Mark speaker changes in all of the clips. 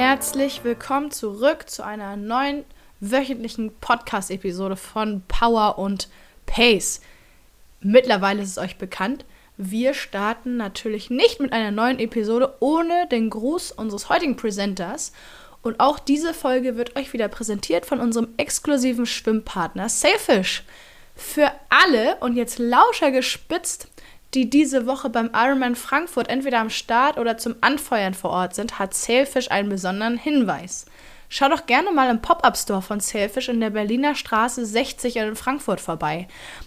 Speaker 1: herzlich willkommen zurück zu einer neuen wöchentlichen Podcast-Episode von Power und Pace. Mittlerweile ist es euch bekannt, wir starten natürlich nicht mit einer neuen Episode ohne den Gruß unseres heutigen Presenters. Und auch diese Folge wird euch wieder präsentiert von unserem exklusiven Schwimmpartner Sailfish. Für alle und jetzt lauscher gespitzt die diese Woche beim Ironman Frankfurt entweder am Start oder zum Anfeuern vor Ort sind, hat Sailfish einen besonderen Hinweis. Schau doch gerne mal im Pop-Up-Store von Sailfish in der Berliner Straße 60 in Frankfurt vorbei.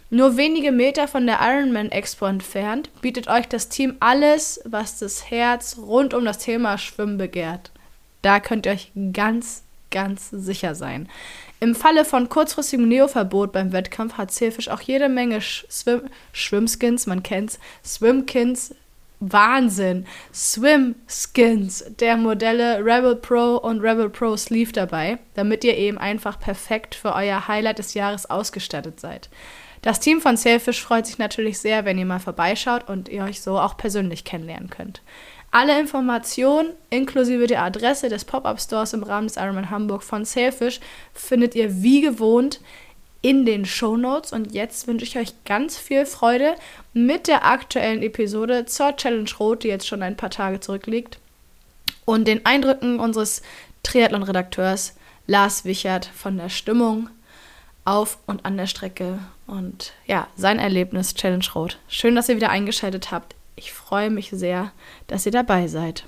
Speaker 1: Nur wenige Meter von der Ironman Expo entfernt bietet euch das Team alles, was das Herz rund um das Thema Schwimmen begehrt. Da könnt ihr euch ganz, ganz sicher sein. Im Falle von kurzfristigem Neoverbot beim Wettkampf hat Sailfish auch jede Menge Swim Schwimmskins, man kennt's, Swimkins, Wahnsinn, Swimskins der Modelle Rebel Pro und Rebel Pro Sleeve dabei, damit ihr eben einfach perfekt für euer Highlight des Jahres ausgestattet seid. Das Team von Sailfish freut sich natürlich sehr, wenn ihr mal vorbeischaut und ihr euch so auch persönlich kennenlernen könnt. Alle Informationen inklusive der Adresse des Pop-Up-Stores im Rahmen des Ironman Hamburg von Sailfish findet ihr wie gewohnt in den Show Notes. Und jetzt wünsche ich euch ganz viel Freude mit der aktuellen Episode zur Challenge Rot, die jetzt schon ein paar Tage zurückliegt. Und den Eindrücken unseres Triathlon-Redakteurs Lars Wichert von der Stimmung auf und an der Strecke und ja, sein Erlebnis Challenge Rot. Schön, dass ihr wieder eingeschaltet habt. Ich freue mich sehr, dass ihr dabei seid.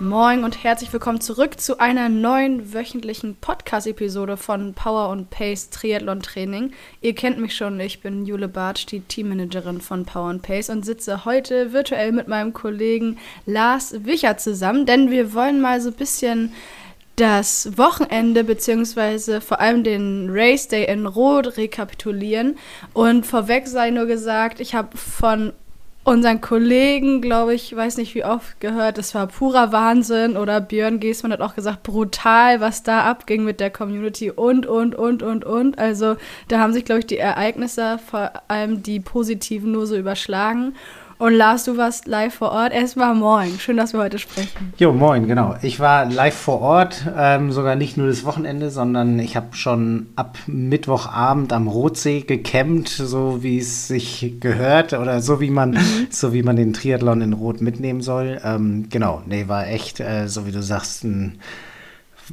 Speaker 1: Moin und herzlich willkommen zurück zu einer neuen wöchentlichen Podcast-Episode von Power und Pace Triathlon Training. Ihr kennt mich schon, ich bin Jule Bartsch, die Teammanagerin von Power und Pace und sitze heute virtuell mit meinem Kollegen Lars Wicher zusammen, denn wir wollen mal so ein bisschen das Wochenende beziehungsweise vor allem den Race Day in Rot rekapitulieren. Und vorweg sei nur gesagt, ich habe von unseren Kollegen, glaube ich, weiß nicht wie oft gehört, das war purer Wahnsinn. Oder Björn Giesmann hat auch gesagt, brutal, was da abging mit der Community und, und, und, und, und. Also da haben sich, glaube ich, die Ereignisse, vor allem die positiven, nur so überschlagen. Und Lars, du warst live vor Ort. Erstmal moin. Schön, dass wir heute sprechen.
Speaker 2: Jo, moin, genau. Ich war live vor Ort, ähm, sogar nicht nur das Wochenende, sondern ich habe schon ab Mittwochabend am Rotsee gecampt, so wie es sich gehört oder so wie man, mhm. so wie man den Triathlon in Rot mitnehmen soll. Ähm, genau, nee, war echt, äh, so wie du sagst, ein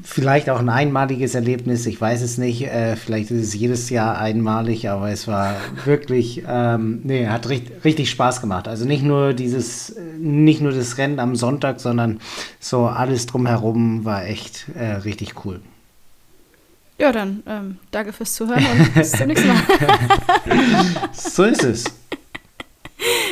Speaker 2: vielleicht auch ein einmaliges Erlebnis, ich weiß es nicht. Äh, vielleicht ist es jedes Jahr einmalig, aber es war wirklich, ähm, nee, hat richtig, richtig Spaß gemacht. Also nicht nur dieses, nicht nur das Rennen am Sonntag, sondern so alles drumherum war echt äh, richtig cool.
Speaker 1: Ja, dann ähm, danke fürs Zuhören und bis zum nächsten Mal.
Speaker 2: so ist es.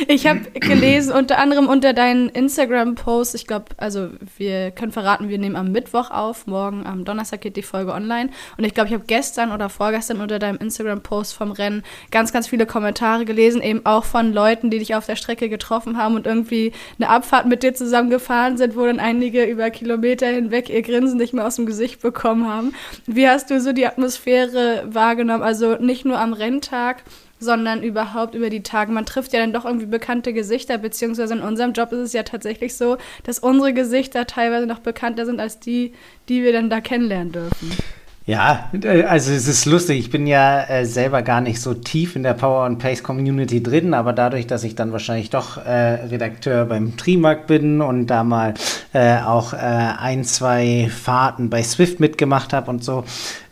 Speaker 1: Ich habe gelesen, unter anderem unter deinen Instagram-Posts, ich glaube, also wir können verraten, wir nehmen am Mittwoch auf, morgen am Donnerstag geht die Folge online. Und ich glaube, ich habe gestern oder vorgestern unter deinem Instagram-Post vom Rennen ganz, ganz viele Kommentare gelesen, eben auch von Leuten, die dich auf der Strecke getroffen haben und irgendwie eine Abfahrt mit dir zusammen gefahren sind, wo dann einige über Kilometer hinweg ihr Grinsen nicht mehr aus dem Gesicht bekommen haben. Wie hast du so die Atmosphäre wahrgenommen? Also nicht nur am Renntag, sondern überhaupt über die Tage. Man trifft ja dann doch irgendwie bekannte Gesichter, beziehungsweise in unserem Job ist es ja tatsächlich so, dass unsere Gesichter teilweise noch bekannter sind als die, die wir dann da kennenlernen dürfen.
Speaker 2: Ja, äh, also es ist lustig. Ich bin ja äh, selber gar nicht so tief in der Power and Pace Community drin, aber dadurch, dass ich dann wahrscheinlich doch äh, Redakteur beim Trimark bin und da mal äh, auch äh, ein, zwei Fahrten bei Swift mitgemacht habe und so,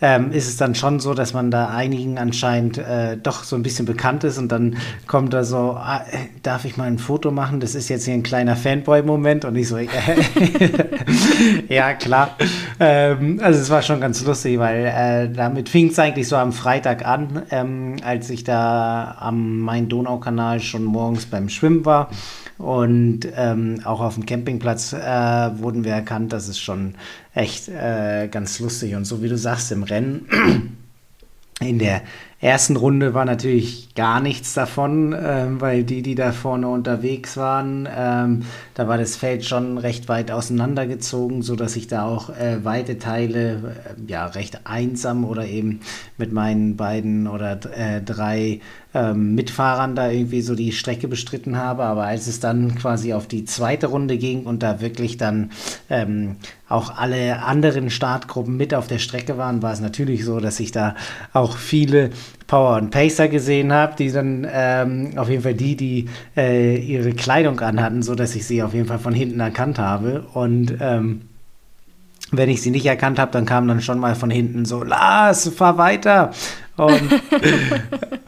Speaker 2: ähm, ist es dann schon so, dass man da einigen anscheinend äh, doch so ein bisschen bekannt ist und dann kommt da so, ah, darf ich mal ein Foto machen? Das ist jetzt hier ein kleiner Fanboy-Moment und ich so, ja klar. Ähm, also es war schon ganz lustig, weil weil äh, damit fing es eigentlich so am Freitag an, ähm, als ich da am Main-Donau-Kanal schon morgens beim Schwimmen war. Und ähm, auch auf dem Campingplatz äh, wurden wir erkannt. Das ist schon echt äh, ganz lustig. Und so wie du sagst, im Rennen in der ersten Runde war natürlich gar nichts davon, ähm, weil die, die da vorne unterwegs waren, ähm, da war das Feld schon recht weit auseinandergezogen, sodass ich da auch äh, weite Teile äh, ja recht einsam oder eben mit meinen beiden oder äh, drei ähm, Mitfahrern da irgendwie so die Strecke bestritten habe. Aber als es dann quasi auf die zweite Runde ging und da wirklich dann ähm, auch alle anderen Startgruppen mit auf der Strecke waren, war es natürlich so, dass ich da auch viele Power und Pacer gesehen habe, die dann ähm, auf jeden Fall die, die äh, ihre Kleidung anhatten, so dass ich sie auf jeden Fall von hinten erkannt habe und ähm, wenn ich sie nicht erkannt habe, dann kam dann schon mal von hinten so, Lars, fahr weiter. Und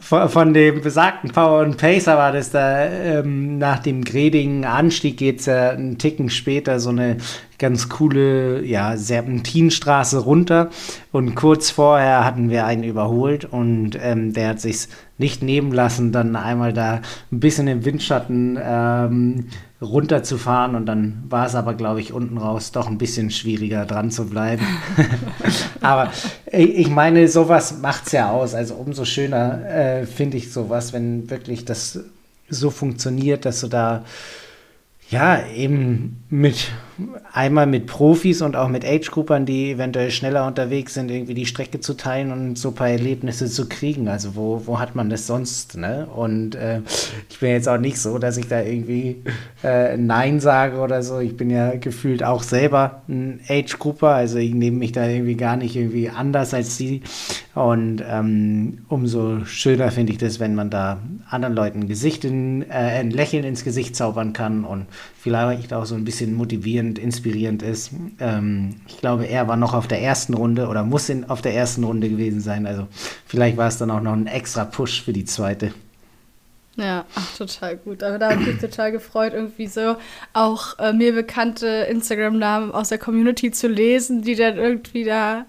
Speaker 2: von, dem besagten Power und Pacer war das da, ähm, nach dem gredigen Anstieg geht es ja einen Ticken später so eine ganz coole, ja, Serpentinstraße runter. Und kurz vorher hatten wir einen überholt und ähm, der hat sich nicht nehmen lassen, dann einmal da ein bisschen im Windschatten ähm, runterzufahren und dann war es aber, glaube ich, unten raus doch ein bisschen schwieriger dran zu bleiben. aber ich meine, sowas macht es ja aus. Also umso schöner äh, finde ich sowas, wenn wirklich das so funktioniert, dass du da ja eben mit einmal mit Profis und auch mit Age-Groupern, die eventuell schneller unterwegs sind, irgendwie die Strecke zu teilen und so ein paar Erlebnisse zu kriegen. Also wo, wo hat man das sonst? Ne? Und äh, ich bin jetzt auch nicht so, dass ich da irgendwie äh, Nein sage oder so. Ich bin ja gefühlt auch selber ein Age-Grouper, also ich nehme mich da irgendwie gar nicht irgendwie anders als sie. Und ähm, umso schöner finde ich das, wenn man da anderen Leuten ein Gesicht in, äh, ein Lächeln ins Gesicht zaubern kann und vielleicht auch so ein bisschen motivierend, inspirierend ist. Ähm, ich glaube, er war noch auf der ersten Runde oder muss in, auf der ersten Runde gewesen sein. Also vielleicht war es dann auch noch ein extra Push für die zweite.
Speaker 1: Ja, ach, total gut. Aber da habe ich mich total gefreut, irgendwie so auch äh, mir bekannte Instagram-Namen aus der Community zu lesen, die dann irgendwie da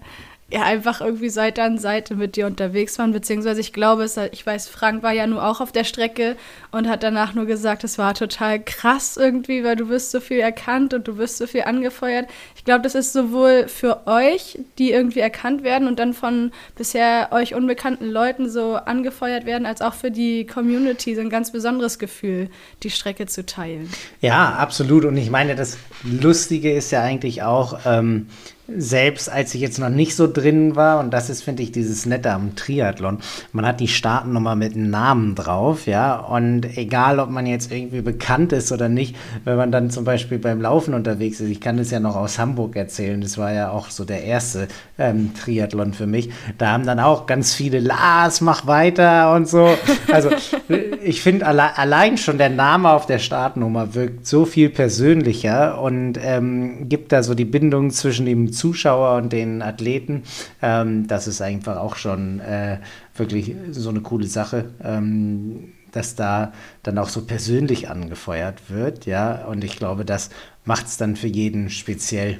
Speaker 1: ja einfach irgendwie Seite an Seite mit dir unterwegs waren, beziehungsweise ich glaube, es, ich weiß, Frank war ja nur auch auf der Strecke und hat danach nur gesagt, es war total krass irgendwie, weil du wirst so viel erkannt und du wirst so viel angefeuert. Ich glaube, das ist sowohl für euch, die irgendwie erkannt werden und dann von bisher euch unbekannten Leuten so angefeuert werden, als auch für die Community so ein ganz besonderes Gefühl, die Strecke zu teilen.
Speaker 2: Ja, absolut. Und ich meine, das Lustige ist ja eigentlich auch, ähm, selbst als ich jetzt noch nicht so drin war, und das ist, finde ich, dieses Nette am Triathlon, man hat die Startnummer mit einem Namen drauf, ja, und egal, ob man jetzt irgendwie bekannt ist oder nicht, wenn man dann zum Beispiel beim Laufen unterwegs ist, ich kann das ja noch aus Hamburg erzählen, das war ja auch so der erste ähm, Triathlon für mich, da haben dann auch ganz viele, Lars, mach weiter und so, also ich finde alle, allein schon der Name auf der Startnummer wirkt so viel persönlicher und ähm, gibt da so die Bindung zwischen dem Zuschauer und den Athleten. Ähm, das ist einfach auch schon äh, wirklich so eine coole Sache. Ähm, dass da dann auch so persönlich angefeuert wird, ja, und ich glaube, das macht es dann für jeden speziell.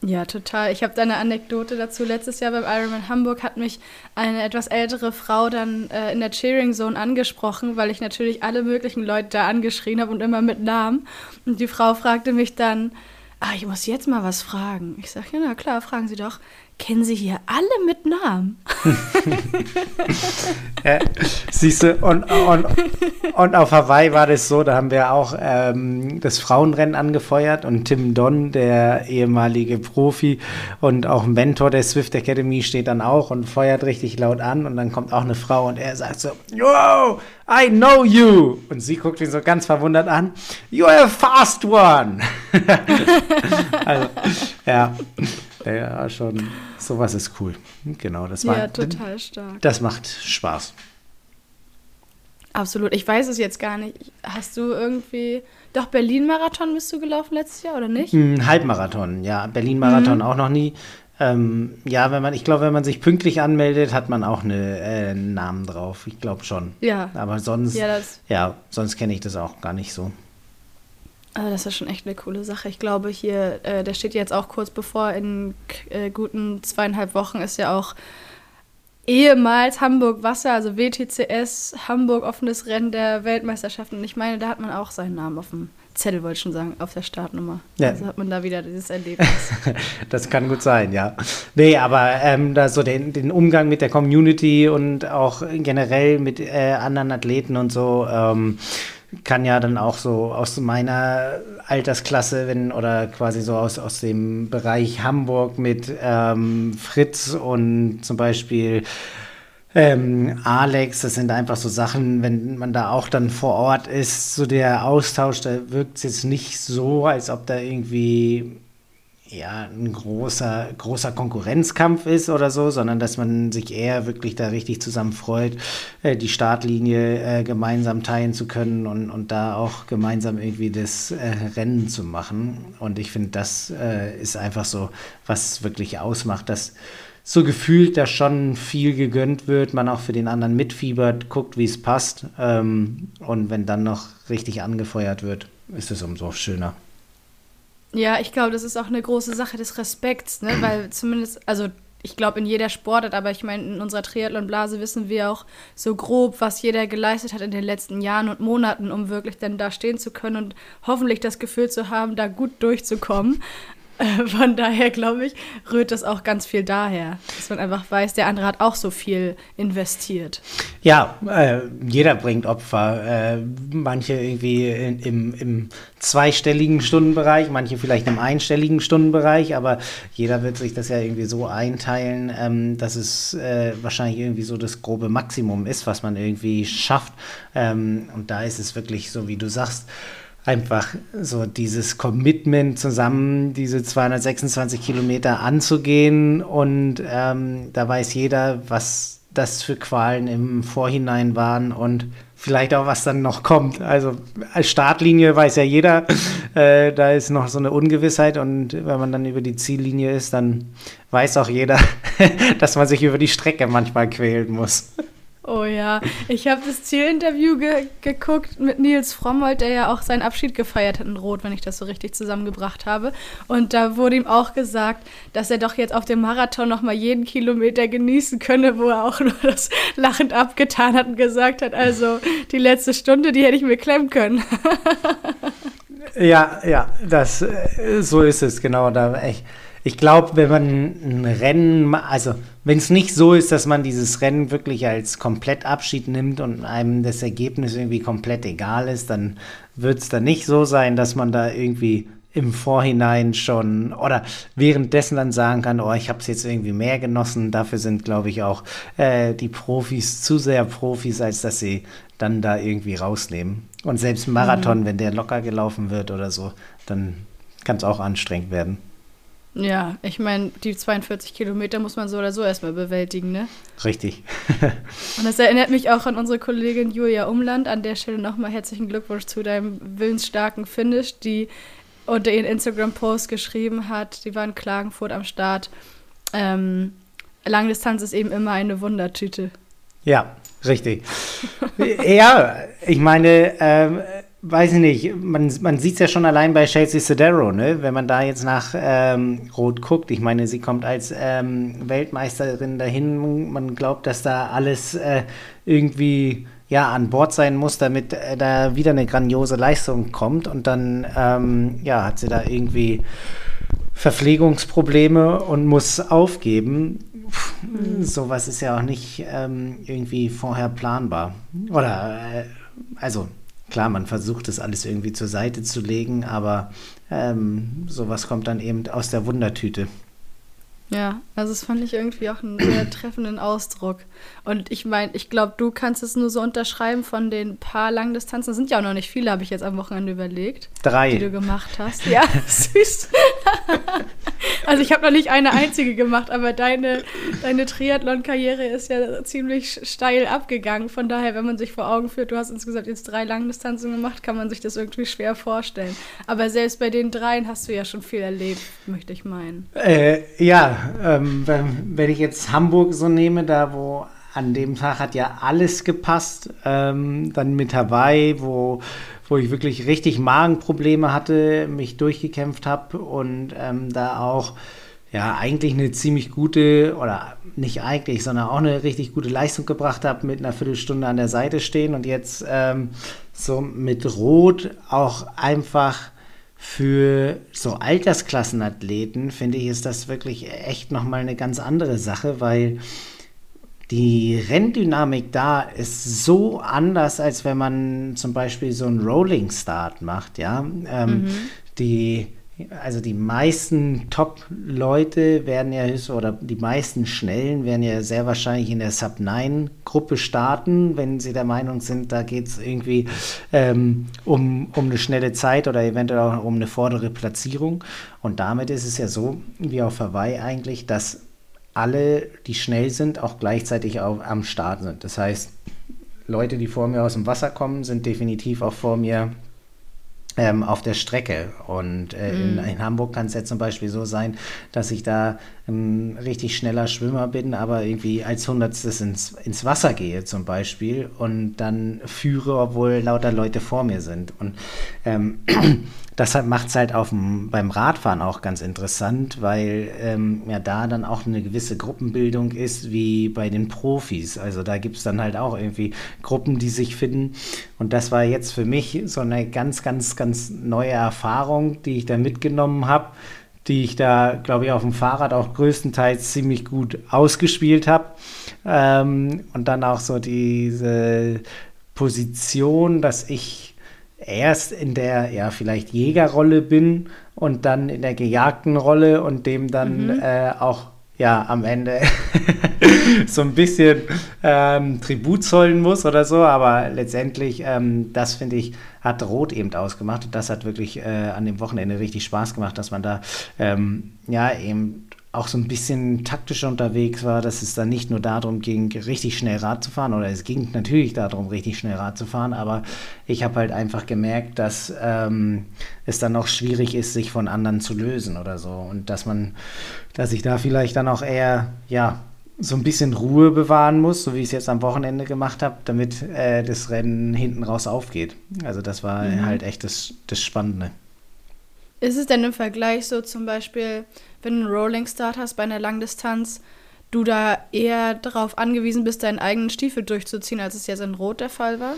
Speaker 1: Ja, total. Ich habe da eine Anekdote dazu. Letztes Jahr beim Ironman Hamburg hat mich eine etwas ältere Frau dann äh, in der Cheering Zone angesprochen, weil ich natürlich alle möglichen Leute da angeschrien habe und immer mit Namen. Und die Frau fragte mich dann, ah, ich muss jetzt mal was fragen. Ich sage, ja, na klar, fragen Sie doch. Kennen Sie hier alle mit Namen?
Speaker 2: ja, siehst du, und, und, und auf Hawaii war das so, da haben wir auch ähm, das Frauenrennen angefeuert und Tim Don, der ehemalige Profi und auch Mentor der Swift Academy, steht dann auch und feuert richtig laut an und dann kommt auch eine Frau und er sagt so, wow, I know you. Und sie guckt ihn so ganz verwundert an, you're a fast one. also, ja. Ja, schon. Sowas ist cool. Genau, das war.
Speaker 1: Ja, total stark.
Speaker 2: Das macht Spaß.
Speaker 1: Absolut. Ich weiß es jetzt gar nicht. Hast du irgendwie. Doch, Berlin-Marathon bist du gelaufen letztes Jahr, oder nicht?
Speaker 2: Ein Halbmarathon, ja. Berlin-Marathon mhm. auch noch nie. Ähm, ja, wenn man, ich glaube, wenn man sich pünktlich anmeldet, hat man auch äh, einen Namen drauf. Ich glaube schon.
Speaker 1: Ja.
Speaker 2: Aber sonst, ja, ja sonst kenne ich das auch gar nicht so.
Speaker 1: Also das ist schon echt eine coole Sache. Ich glaube, hier, äh, der steht jetzt auch kurz bevor, in äh, guten zweieinhalb Wochen ist ja auch ehemals Hamburg Wasser, also WTCS, Hamburg offenes Rennen der Weltmeisterschaften. Und ich meine, da hat man auch seinen Namen auf dem Zettel, wollte ich schon sagen, auf der Startnummer.
Speaker 2: Ja.
Speaker 1: Also hat man da wieder dieses Erlebnis.
Speaker 2: das kann gut sein, ja. Nee, aber ähm, da so den, den Umgang mit der Community und auch generell mit äh, anderen Athleten und so, ähm, kann ja dann auch so aus meiner Altersklasse, wenn, oder quasi so aus, aus dem Bereich Hamburg mit ähm, Fritz und zum Beispiel ähm, Alex, das sind einfach so Sachen, wenn man da auch dann vor Ort ist, so der Austausch, da wirkt es jetzt nicht so, als ob da irgendwie ja, ein großer, großer Konkurrenzkampf ist oder so, sondern dass man sich eher wirklich da richtig zusammen freut, äh, die Startlinie äh, gemeinsam teilen zu können und, und da auch gemeinsam irgendwie das äh, Rennen zu machen. Und ich finde, das ist einfach so, was wirklich ausmacht, dass so gefühlt da schon viel gegönnt wird, man auch für den anderen mitfiebert, guckt, wie es passt. Ähm, und wenn dann noch richtig angefeuert wird, ist es umso schöner.
Speaker 1: Ja, ich glaube, das ist auch eine große Sache des Respekts, ne? weil zumindest, also ich glaube in jeder Sportart, aber ich meine, in unserer Triathlon-Blase wissen wir auch so grob, was jeder geleistet hat in den letzten Jahren und Monaten, um wirklich dann da stehen zu können und hoffentlich das Gefühl zu haben, da gut durchzukommen. Von daher glaube ich, rührt das auch ganz viel daher, dass man einfach weiß, der andere hat auch so viel investiert.
Speaker 2: Ja, äh, jeder bringt Opfer. Äh, manche irgendwie in, im, im zweistelligen Stundenbereich, manche vielleicht im einstelligen Stundenbereich, aber jeder wird sich das ja irgendwie so einteilen, ähm, dass es äh, wahrscheinlich irgendwie so das grobe Maximum ist, was man irgendwie schafft. Ähm, und da ist es wirklich so, wie du sagst, einfach so dieses Commitment zusammen, diese 226 Kilometer anzugehen. Und ähm, da weiß jeder, was das für Qualen im Vorhinein waren und vielleicht auch, was dann noch kommt. Also als Startlinie weiß ja jeder, äh, da ist noch so eine Ungewissheit und wenn man dann über die Ziellinie ist, dann weiß auch jeder, dass man sich über die Strecke manchmal quälen muss.
Speaker 1: Oh ja, ich habe das Zielinterview ge geguckt mit Nils Frommold, der ja auch seinen Abschied gefeiert hat in Rot, wenn ich das so richtig zusammengebracht habe. Und da wurde ihm auch gesagt, dass er doch jetzt auf dem Marathon noch mal jeden Kilometer genießen könne, wo er auch nur das lachend abgetan hat und gesagt hat, also die letzte Stunde, die hätte ich mir klemmen können.
Speaker 2: ja, ja, das äh, so ist es genau da echt ich glaube, wenn man ein Rennen, also wenn es nicht so ist, dass man dieses Rennen wirklich als komplett Abschied nimmt und einem das Ergebnis irgendwie komplett egal ist, dann wird es dann nicht so sein, dass man da irgendwie im Vorhinein schon oder währenddessen dann sagen kann, oh, ich habe es jetzt irgendwie mehr genossen. Dafür sind, glaube ich, auch äh, die Profis zu sehr Profis, als dass sie dann da irgendwie rausnehmen. Und selbst ein Marathon, mhm. wenn der locker gelaufen wird oder so, dann kann es auch anstrengend werden.
Speaker 1: Ja, ich meine, die 42 Kilometer muss man so oder so erstmal bewältigen, ne?
Speaker 2: Richtig.
Speaker 1: Und das erinnert mich auch an unsere Kollegin Julia Umland. An der Stelle nochmal herzlichen Glückwunsch zu deinem willensstarken Finish, die unter ihren Instagram-Post geschrieben hat. Die war in Klagenfurt am Start. Ähm, Langdistanz ist eben immer eine Wundertüte.
Speaker 2: Ja, richtig. ja, ich meine, ähm, weiß ich nicht, man, man sieht es ja schon allein bei Chelsea Sodero, ne? wenn man da jetzt nach ähm, Rot guckt. Ich meine, sie kommt als ähm, Weltmeisterin dahin. Man glaubt, dass da alles äh, irgendwie ja, an Bord sein muss, damit äh, da wieder eine grandiose Leistung kommt. Und dann ähm, ja, hat sie da irgendwie Verpflegungsprobleme und muss aufgeben. Puh, mhm. Sowas ist ja auch nicht ähm, irgendwie vorher planbar. Oder, äh, also klar, man versucht das alles irgendwie zur Seite zu legen, aber ähm, sowas kommt dann eben aus der Wundertüte.
Speaker 1: Ja, also das fand ich irgendwie auch einen sehr treffenden Ausdruck. Und ich meine, ich glaube, du kannst es nur so unterschreiben von den paar Langdistanzen. Das sind ja auch noch nicht viele, habe ich jetzt am Wochenende überlegt.
Speaker 2: Drei.
Speaker 1: Die du gemacht hast. Ja, süß. also ich habe noch nicht eine einzige gemacht, aber deine, deine Triathlon-Karriere ist ja ziemlich steil abgegangen. Von daher, wenn man sich vor Augen führt, du hast insgesamt jetzt drei Langdistanzen gemacht, kann man sich das irgendwie schwer vorstellen. Aber selbst bei den dreien hast du ja schon viel erlebt, möchte ich meinen.
Speaker 2: Äh, ja, ähm, wenn ich jetzt Hamburg so nehme, da wo an dem Tag hat ja alles gepasst, ähm, dann mit Hawaii, wo, wo ich wirklich richtig Magenprobleme hatte, mich durchgekämpft habe und ähm, da auch ja eigentlich eine ziemlich gute oder nicht eigentlich, sondern auch eine richtig gute Leistung gebracht habe, mit einer Viertelstunde an der Seite stehen und jetzt ähm, so mit Rot auch einfach für so Altersklassenathleten finde ich, ist das wirklich echt nochmal eine ganz andere Sache, weil die Renndynamik da ist so anders, als wenn man zum Beispiel so einen Rolling Start macht, ja. Ähm, mhm. Die also die meisten Top-Leute werden ja, oder die meisten Schnellen werden ja sehr wahrscheinlich in der Sub-9-Gruppe starten, wenn sie der Meinung sind, da geht es irgendwie ähm, um, um eine schnelle Zeit oder eventuell auch um eine vordere Platzierung. Und damit ist es ja so, wie auf Hawaii eigentlich, dass alle, die schnell sind, auch gleichzeitig auch am Start sind. Das heißt, Leute, die vor mir aus dem Wasser kommen, sind definitiv auch vor mir ähm, auf der Strecke. Und äh, mm. in, mhm. in, Hamburg kann es ja zum Beispiel so sein, dass ich da ein richtig schneller Schwimmer bin, aber irgendwie als Hundertstes ins, ins Wasser gehe zum Beispiel und dann führe, obwohl lauter Leute vor mir sind. Und ähm, das macht es halt auf dem, beim Radfahren auch ganz interessant, weil ähm, ja da dann auch eine gewisse Gruppenbildung ist wie bei den Profis. Also da gibt es dann halt auch irgendwie Gruppen, die sich finden. Und das war jetzt für mich so eine ganz, ganz, ganz neue Erfahrung, die ich da mitgenommen habe die ich da, glaube ich, auf dem Fahrrad auch größtenteils ziemlich gut ausgespielt habe. Ähm, und dann auch so diese Position, dass ich erst in der, ja, vielleicht Jägerrolle bin und dann in der gejagten Rolle und dem dann mhm. äh, auch ja am Ende so ein bisschen ähm, Tribut zollen muss oder so, aber letztendlich, ähm, das finde ich, hat Rot eben ausgemacht und das hat wirklich äh, an dem Wochenende richtig Spaß gemacht, dass man da ähm, ja eben auch so ein bisschen taktischer unterwegs war, dass es dann nicht nur darum ging, richtig schnell Rad zu fahren, oder es ging natürlich darum, richtig schnell Rad zu fahren, aber ich habe halt einfach gemerkt, dass ähm, es dann auch schwierig ist, sich von anderen zu lösen oder so. Und dass man, dass ich da vielleicht dann auch eher, ja, so ein bisschen Ruhe bewahren muss, so wie ich es jetzt am Wochenende gemacht habe, damit äh, das Rennen hinten raus aufgeht. Also das war mhm. halt echt das, das Spannende.
Speaker 1: Ist es denn im Vergleich so zum Beispiel, wenn du einen Rolling Start hast bei einer Langdistanz, du da eher darauf angewiesen bist, deinen eigenen Stiefel durchzuziehen, als es jetzt in Rot der Fall war?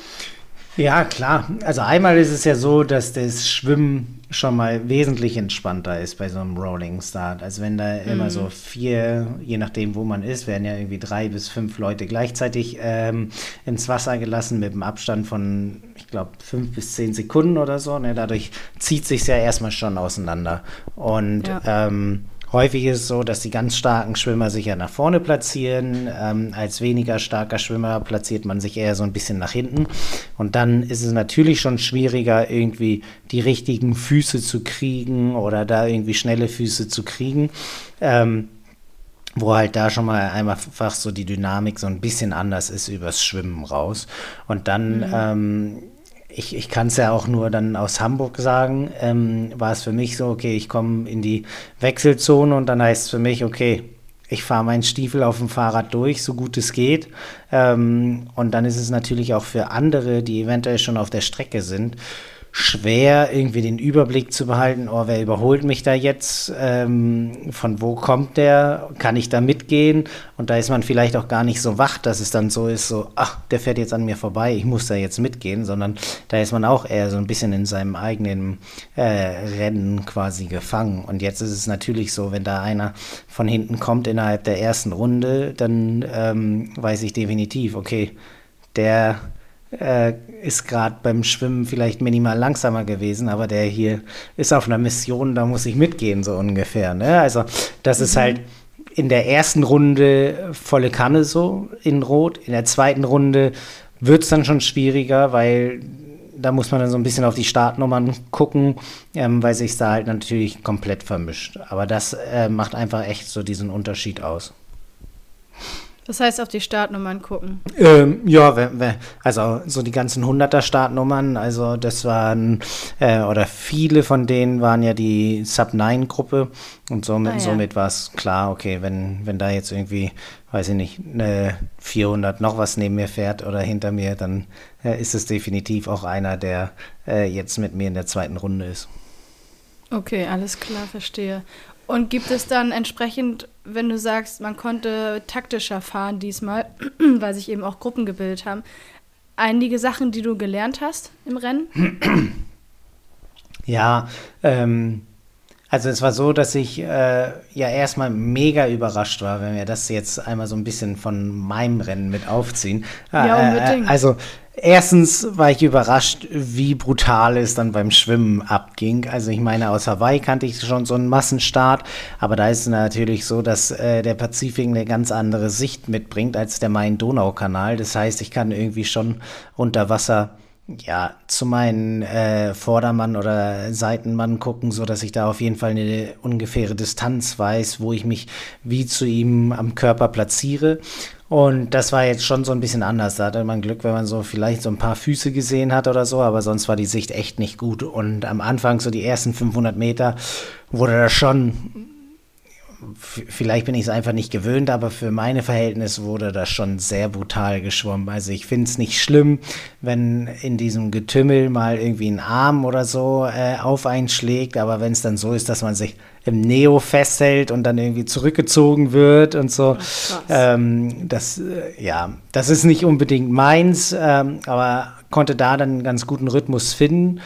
Speaker 2: Ja, klar. Also einmal ist es ja so, dass das Schwimmen schon mal wesentlich entspannter ist bei so einem Rolling Start. Also wenn da mhm. immer so vier, je nachdem wo man ist, werden ja irgendwie drei bis fünf Leute gleichzeitig ähm, ins Wasser gelassen mit einem Abstand von, glaube, fünf bis zehn Sekunden oder so. Ne? Dadurch zieht sich ja erstmal schon auseinander. Und ja. ähm, Häufig ist es so, dass die ganz starken Schwimmer sich ja nach vorne platzieren. Ähm, als weniger starker Schwimmer platziert man sich eher so ein bisschen nach hinten. Und dann ist es natürlich schon schwieriger, irgendwie die richtigen Füße zu kriegen oder da irgendwie schnelle Füße zu kriegen. Ähm, wo halt da schon mal einfach so die Dynamik so ein bisschen anders ist übers Schwimmen raus. Und dann mhm. ähm, ich, ich kann es ja auch nur dann aus Hamburg sagen, ähm, war es für mich so, okay, ich komme in die Wechselzone und dann heißt es für mich, okay, ich fahre meinen Stiefel auf dem Fahrrad durch, so gut es geht. Ähm, und dann ist es natürlich auch für andere, die eventuell schon auf der Strecke sind, schwer, irgendwie den Überblick zu behalten, oh, wer überholt mich da jetzt, ähm, von wo kommt der, kann ich da mitgehen? Und da ist man vielleicht auch gar nicht so wach, dass es dann so ist, so, ach, der fährt jetzt an mir vorbei, ich muss da jetzt mitgehen, sondern da ist man auch eher so ein bisschen in seinem eigenen äh, Rennen quasi gefangen. Und jetzt ist es natürlich so, wenn da einer von hinten kommt innerhalb der ersten Runde, dann ähm, weiß ich definitiv, okay, der äh, ist gerade beim Schwimmen vielleicht minimal langsamer gewesen, aber der hier ist auf einer Mission, da muss ich mitgehen, so ungefähr. Ne? Also, das mhm. ist halt in der ersten Runde volle Kanne so in Rot. In der zweiten Runde wird es dann schon schwieriger, weil da muss man dann so ein bisschen auf die Startnummern gucken, ähm, weil sich da halt natürlich komplett vermischt. Aber das äh, macht einfach echt so diesen Unterschied aus.
Speaker 1: Das heißt, auf die Startnummern gucken.
Speaker 2: Ähm, ja, also so die ganzen 100er Startnummern, also das waren, äh, oder viele von denen waren ja die Sub-9-Gruppe und somit, ah, ja. somit war es klar, okay, wenn, wenn da jetzt irgendwie, weiß ich nicht, eine 400 noch was neben mir fährt oder hinter mir, dann äh, ist es definitiv auch einer, der äh, jetzt mit mir in der zweiten Runde ist.
Speaker 1: Okay, alles klar, verstehe. Und gibt es dann entsprechend, wenn du sagst, man konnte taktischer fahren diesmal, weil sich eben auch Gruppen gebildet haben, einige Sachen, die du gelernt hast im Rennen?
Speaker 2: Ja, ähm, also es war so, dass ich äh, ja erstmal mega überrascht war, wenn wir das jetzt einmal so ein bisschen von meinem Rennen mit aufziehen.
Speaker 1: Ja,
Speaker 2: äh,
Speaker 1: unbedingt.
Speaker 2: Äh, also erstens war ich überrascht, wie brutal es dann beim Schwimmen abging. Also ich meine, aus Hawaii kannte ich schon so einen Massenstart, aber da ist es natürlich so, dass äh, der Pazifik eine ganz andere Sicht mitbringt als der Main-Donau-Kanal. Das heißt, ich kann irgendwie schon unter Wasser ja, zu meinen äh, Vordermann oder Seitenmann gucken, so dass ich da auf jeden Fall eine ungefähre Distanz weiß, wo ich mich wie zu ihm am Körper platziere. Und das war jetzt schon so ein bisschen anders. Da hatte man Glück, wenn man so vielleicht so ein paar Füße gesehen hat oder so, aber sonst war die Sicht echt nicht gut. Und am Anfang, so die ersten 500 Meter, wurde das schon vielleicht bin ich es einfach nicht gewöhnt, aber für meine Verhältnisse wurde das schon sehr brutal geschwommen. Also ich finde es nicht schlimm, wenn in diesem Getümmel mal irgendwie ein Arm oder so äh, auf einschlägt, aber wenn es dann so ist, dass man sich im Neo festhält und dann irgendwie zurückgezogen wird und so, ähm, das, äh, ja, das ist nicht unbedingt meins, ähm, aber konnte da dann einen ganz guten Rhythmus finden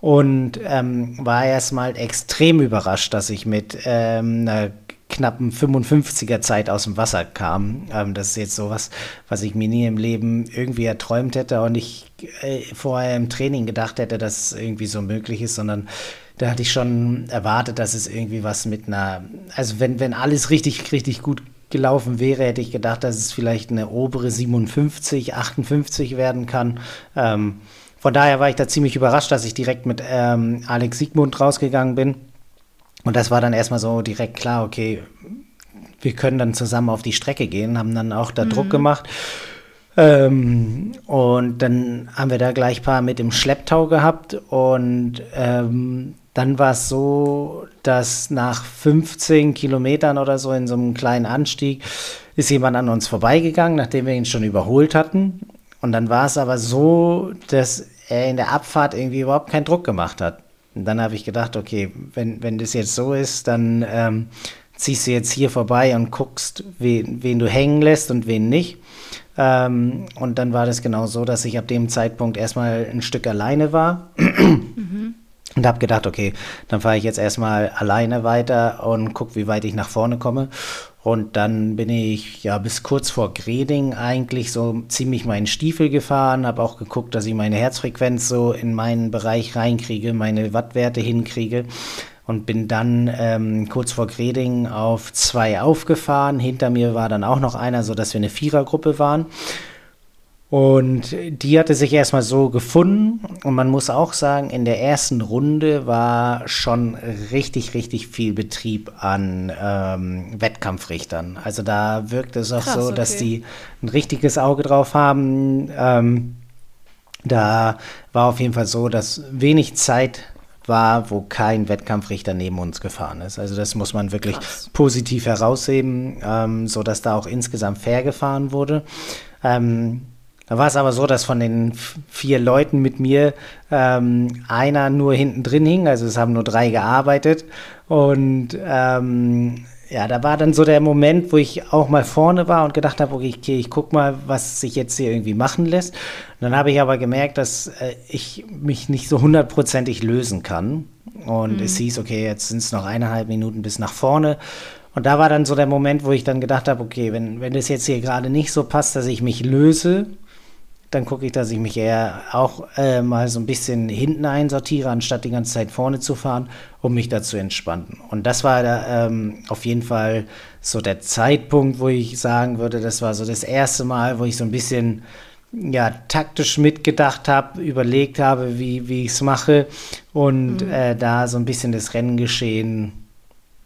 Speaker 2: und ähm, war erstmal extrem überrascht, dass ich mit ähm, einer knappen 55er Zeit aus dem Wasser kam. Ähm, das ist jetzt sowas, was ich mir nie im Leben irgendwie erträumt hätte und ich äh, vorher im Training gedacht hätte, dass es irgendwie so möglich ist, sondern da hatte ich schon erwartet, dass es irgendwie was mit einer, also wenn, wenn alles richtig, richtig gut gelaufen wäre, hätte ich gedacht, dass es vielleicht eine obere 57, 58 werden kann. Ähm, von daher war ich da ziemlich überrascht, dass ich direkt mit ähm, Alex Siegmund rausgegangen bin und das war dann erstmal so direkt klar, okay, wir können dann zusammen auf die Strecke gehen, haben dann auch da mhm. Druck gemacht. Ähm, und dann haben wir da gleich ein paar mit dem Schlepptau gehabt und ähm, dann war es so, dass nach 15 Kilometern oder so in so einem kleinen Anstieg ist jemand an uns vorbeigegangen, nachdem wir ihn schon überholt hatten. Und dann war es aber so, dass er in der Abfahrt irgendwie überhaupt keinen Druck gemacht hat. Und dann habe ich gedacht, okay, wenn, wenn das jetzt so ist, dann ähm, ziehst du jetzt hier vorbei und guckst, wen, wen du hängen lässt und wen nicht. Ähm, und dann war das genau so, dass ich ab dem Zeitpunkt erstmal ein Stück alleine war. Mhm. Und habe gedacht, okay, dann fahre ich jetzt erstmal alleine weiter und gucke, wie weit ich nach vorne komme. Und dann bin ich ja bis kurz vor Greding eigentlich so ziemlich meinen Stiefel gefahren, habe auch geguckt, dass ich meine Herzfrequenz so in meinen Bereich reinkriege, meine Wattwerte hinkriege und bin dann ähm, kurz vor Greding auf zwei aufgefahren. Hinter mir war dann auch noch einer, so dass wir eine Vierergruppe waren. Und die hatte sich erstmal so gefunden. Und man muss auch sagen, in der ersten Runde war schon richtig, richtig viel Betrieb an ähm, Wettkampfrichtern. Also da wirkt es auch Krass, so, okay. dass die ein richtiges Auge drauf haben. Ähm, da war auf jeden Fall so, dass wenig Zeit war, wo kein Wettkampfrichter neben uns gefahren ist. Also das muss man wirklich Krass. positiv herausheben, ähm, so dass da auch insgesamt fair gefahren wurde. Ähm, da war es aber so, dass von den vier Leuten mit mir ähm, einer nur hinten drin hing, also es haben nur drei gearbeitet. Und ähm, ja, da war dann so der Moment, wo ich auch mal vorne war und gedacht habe, okay, okay ich guck mal, was sich jetzt hier irgendwie machen lässt. Und dann habe ich aber gemerkt, dass äh, ich mich nicht so hundertprozentig lösen kann. Und mhm. es hieß, okay, jetzt sind es noch eineinhalb Minuten bis nach vorne. Und da war dann so der Moment, wo ich dann gedacht habe, okay, wenn, wenn das jetzt hier gerade nicht so passt, dass ich mich löse, dann gucke ich, dass ich mich eher auch äh, mal so ein bisschen hinten einsortiere, anstatt die ganze Zeit vorne zu fahren, um mich da zu entspannen. Und das war da, ähm, auf jeden Fall so der Zeitpunkt, wo ich sagen würde, das war so das erste Mal, wo ich so ein bisschen ja, taktisch mitgedacht habe, überlegt habe, wie, wie ich es mache und mhm. äh, da so ein bisschen das Renngeschehen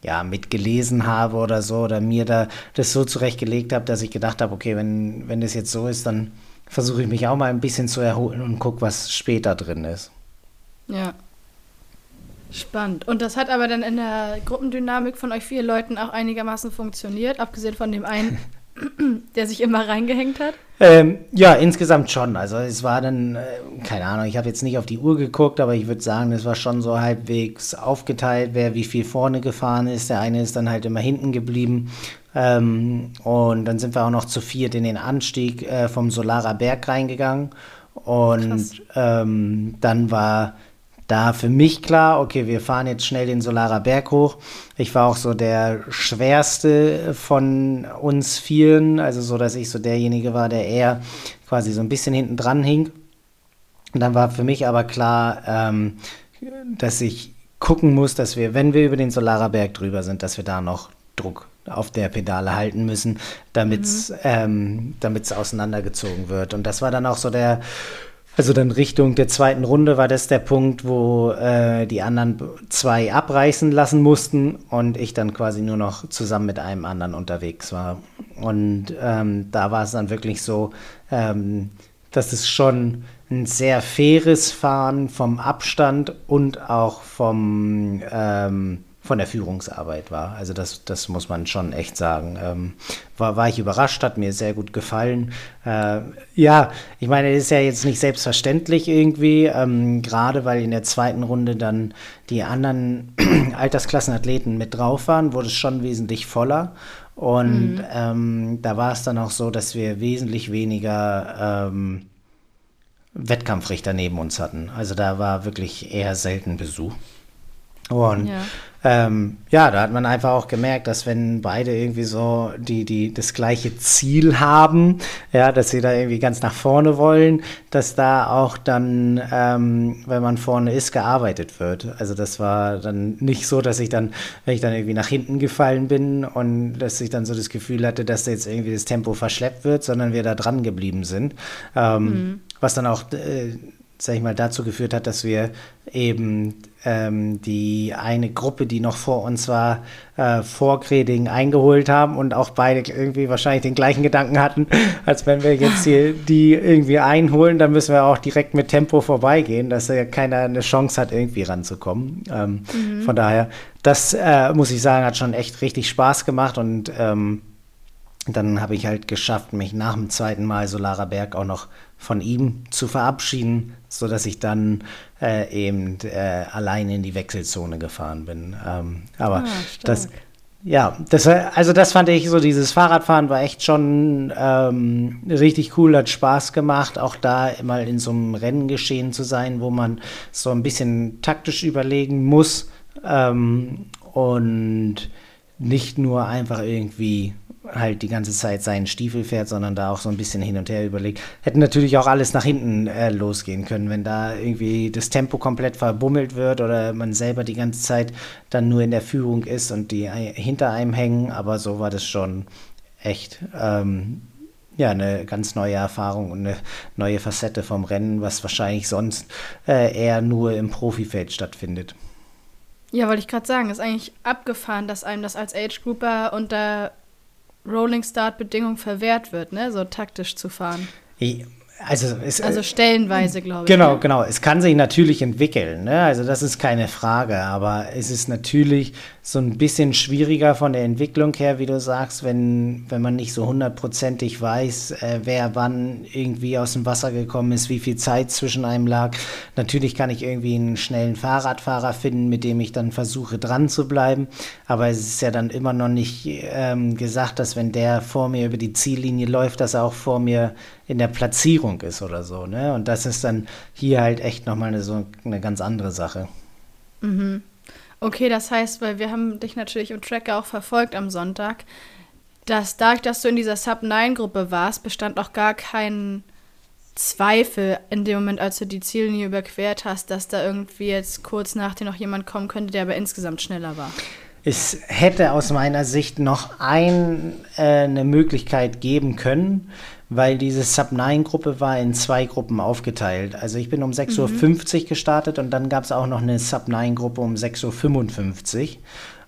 Speaker 2: ja, mitgelesen habe oder so oder mir da das so zurechtgelegt habe, dass ich gedacht habe, okay, wenn, wenn das jetzt so ist, dann versuche ich mich auch mal ein bisschen zu erholen und gucke, was später drin ist.
Speaker 1: Ja. Spannend. Und das hat aber dann in der Gruppendynamik von euch vier Leuten auch einigermaßen funktioniert, abgesehen von dem einen, der sich immer reingehängt hat?
Speaker 2: Ähm, ja, insgesamt schon. Also es war dann, äh, keine Ahnung, ich habe jetzt nicht auf die Uhr geguckt, aber ich würde sagen, es war schon so halbwegs aufgeteilt, wer wie viel vorne gefahren ist. Der eine ist dann halt immer hinten geblieben. Ähm, und dann sind wir auch noch zu viert in den Anstieg äh, vom Solarer Berg reingegangen. Und ähm, dann war da für mich klar, okay, wir fahren jetzt schnell den Solarer Berg hoch. Ich war auch so der schwerste von uns vielen, also so, dass ich so derjenige war, der eher quasi so ein bisschen hinten dran hing. Und dann war für mich aber klar, ähm, dass ich gucken muss, dass wir, wenn wir über den Solarer Berg drüber sind, dass wir da noch Druck auf der Pedale halten müssen, damit es mhm. ähm, auseinandergezogen wird. Und das war dann auch so der also dann Richtung der zweiten Runde war das der Punkt, wo äh, die anderen zwei abreißen lassen mussten und ich dann quasi nur noch zusammen mit einem anderen unterwegs war. Und ähm, da war es dann wirklich so, ähm, dass es schon ein sehr faires Fahren vom Abstand und auch vom ähm, von der Führungsarbeit war. Also das, das muss man schon echt sagen. Ähm, war, war ich überrascht, hat mir sehr gut gefallen. Äh, ja, ich meine, es ist ja jetzt nicht selbstverständlich irgendwie, ähm, gerade weil in der zweiten Runde dann die anderen Altersklassenathleten mit drauf waren, wurde es schon wesentlich voller. Und mhm. ähm, da war es dann auch so, dass wir wesentlich weniger ähm, Wettkampfrichter neben uns hatten. Also da war wirklich eher selten Besuch. Und ja. Ähm, ja, da hat man einfach auch gemerkt, dass wenn beide irgendwie so die, die das gleiche Ziel haben, ja, dass sie da irgendwie ganz nach vorne wollen, dass da auch dann, ähm, wenn man vorne ist, gearbeitet wird. Also das war dann nicht so, dass ich dann, wenn ich dann irgendwie nach hinten gefallen bin und dass ich dann so das Gefühl hatte, dass da jetzt irgendwie das Tempo verschleppt wird, sondern wir da dran geblieben sind. Ähm, mhm. Was dann auch äh, sag ich mal, dazu geführt hat, dass wir eben ähm, die eine Gruppe, die noch vor uns war, äh, vor Greding eingeholt haben und auch beide irgendwie wahrscheinlich den gleichen Gedanken hatten, als wenn wir jetzt hier die irgendwie einholen, dann müssen wir auch direkt mit Tempo vorbeigehen, dass ja keiner eine Chance hat, irgendwie ranzukommen. Ähm, mhm. Von daher, das äh, muss ich sagen, hat schon echt richtig Spaß gemacht und ähm, dann habe ich halt geschafft, mich nach dem zweiten Mal Solarer Berg auch noch von ihm zu verabschieden, so dass ich dann äh, eben äh, allein in die Wechselzone gefahren bin. Ähm, aber ah, das, ja, das, also das fand ich so, dieses Fahrradfahren war echt schon ähm, richtig cool, hat Spaß gemacht, auch da mal in so einem Rennen geschehen zu sein, wo man so ein bisschen taktisch überlegen muss ähm, und nicht nur einfach irgendwie halt die ganze Zeit seinen Stiefel fährt, sondern da auch so ein bisschen hin und her überlegt. Hätte natürlich auch alles nach hinten äh, losgehen können, wenn da irgendwie das Tempo komplett verbummelt wird oder man selber die ganze Zeit dann nur in der Führung ist und die hinter einem hängen. Aber so war das schon echt ähm, ja, eine ganz neue Erfahrung und eine neue Facette vom Rennen, was wahrscheinlich sonst äh, eher nur im Profifeld stattfindet.
Speaker 1: Ja, wollte ich gerade sagen, ist eigentlich abgefahren, dass einem das als Age Grouper unter Rolling Start Bedingung verwehrt wird, ne, so taktisch zu fahren.
Speaker 2: Also, es,
Speaker 1: also stellenweise, glaube
Speaker 2: ich. Genau, ne? genau. Es kann sich natürlich entwickeln. Ne? Also das ist keine Frage. Aber es ist natürlich so ein bisschen schwieriger von der Entwicklung her, wie du sagst, wenn, wenn man nicht so hundertprozentig weiß, äh, wer wann irgendwie aus dem Wasser gekommen ist, wie viel Zeit zwischen einem lag. Natürlich kann ich irgendwie einen schnellen Fahrradfahrer finden, mit dem ich dann versuche dran zu bleiben. Aber es ist ja dann immer noch nicht ähm, gesagt, dass wenn der vor mir über die Ziellinie läuft, dass er auch vor mir in der Platzierung ist oder so. Ne? Und das ist dann hier halt echt nochmal eine, so eine ganz andere Sache.
Speaker 1: Mhm. Okay, das heißt, weil wir haben dich natürlich im Tracker auch verfolgt am Sonntag, dass dadurch, dass du in dieser Sub-9-Gruppe warst, bestand auch gar kein Zweifel in dem Moment, als du die Ziellinie überquert hast, dass da irgendwie jetzt kurz nach dir noch jemand kommen könnte, der aber insgesamt schneller war.
Speaker 2: Es hätte aus meiner Sicht noch ein, äh, eine Möglichkeit geben können, weil diese Sub-9-Gruppe war in zwei Gruppen aufgeteilt. Also ich bin um 6.50 mhm. Uhr gestartet und dann gab es auch noch eine Sub-9-Gruppe um 6.55 Uhr.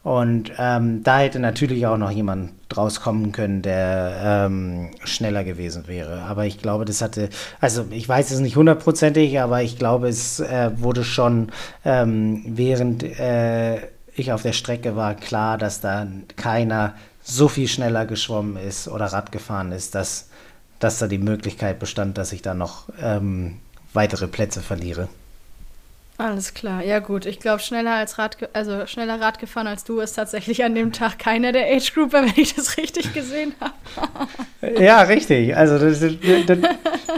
Speaker 2: Und ähm, da hätte natürlich auch noch jemand draus kommen können, der ähm, schneller gewesen wäre. Aber ich glaube, das hatte, also ich weiß es nicht hundertprozentig, aber ich glaube, es äh, wurde schon ähm, während äh, ich auf der Strecke war klar, dass da keiner so viel schneller geschwommen ist oder Rad gefahren ist, dass, dass da die Möglichkeit bestand, dass ich da noch ähm, weitere Plätze verliere.
Speaker 1: Alles klar, ja gut. Ich glaube, schneller als Rad, also schneller Rad gefahren als du ist tatsächlich an dem Tag keiner der Age Grouper, wenn ich das richtig gesehen habe.
Speaker 2: ja, richtig. Also das, das,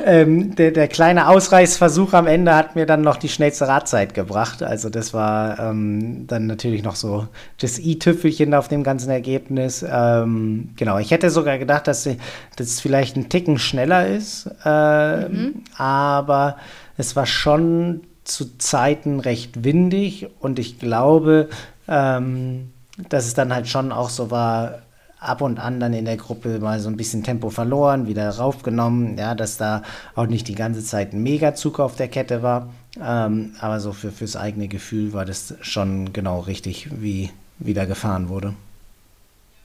Speaker 2: ähm, der, der, kleine Ausreißversuch am Ende hat mir dann noch die schnellste Radzeit gebracht. Also das war ähm, dann natürlich noch so das i-Tüpfelchen auf dem ganzen Ergebnis. Ähm, genau, ich hätte sogar gedacht, dass das vielleicht ein Ticken schneller ist, äh, mhm. aber es war schon zu Zeiten recht windig und ich glaube, ähm, dass es dann halt schon auch so war, ab und an dann in der Gruppe mal so ein bisschen Tempo verloren, wieder raufgenommen, ja, dass da auch nicht die ganze Zeit ein Megazug auf der Kette war. Ähm, aber so für, fürs eigene Gefühl war das schon genau richtig, wie wieder gefahren wurde.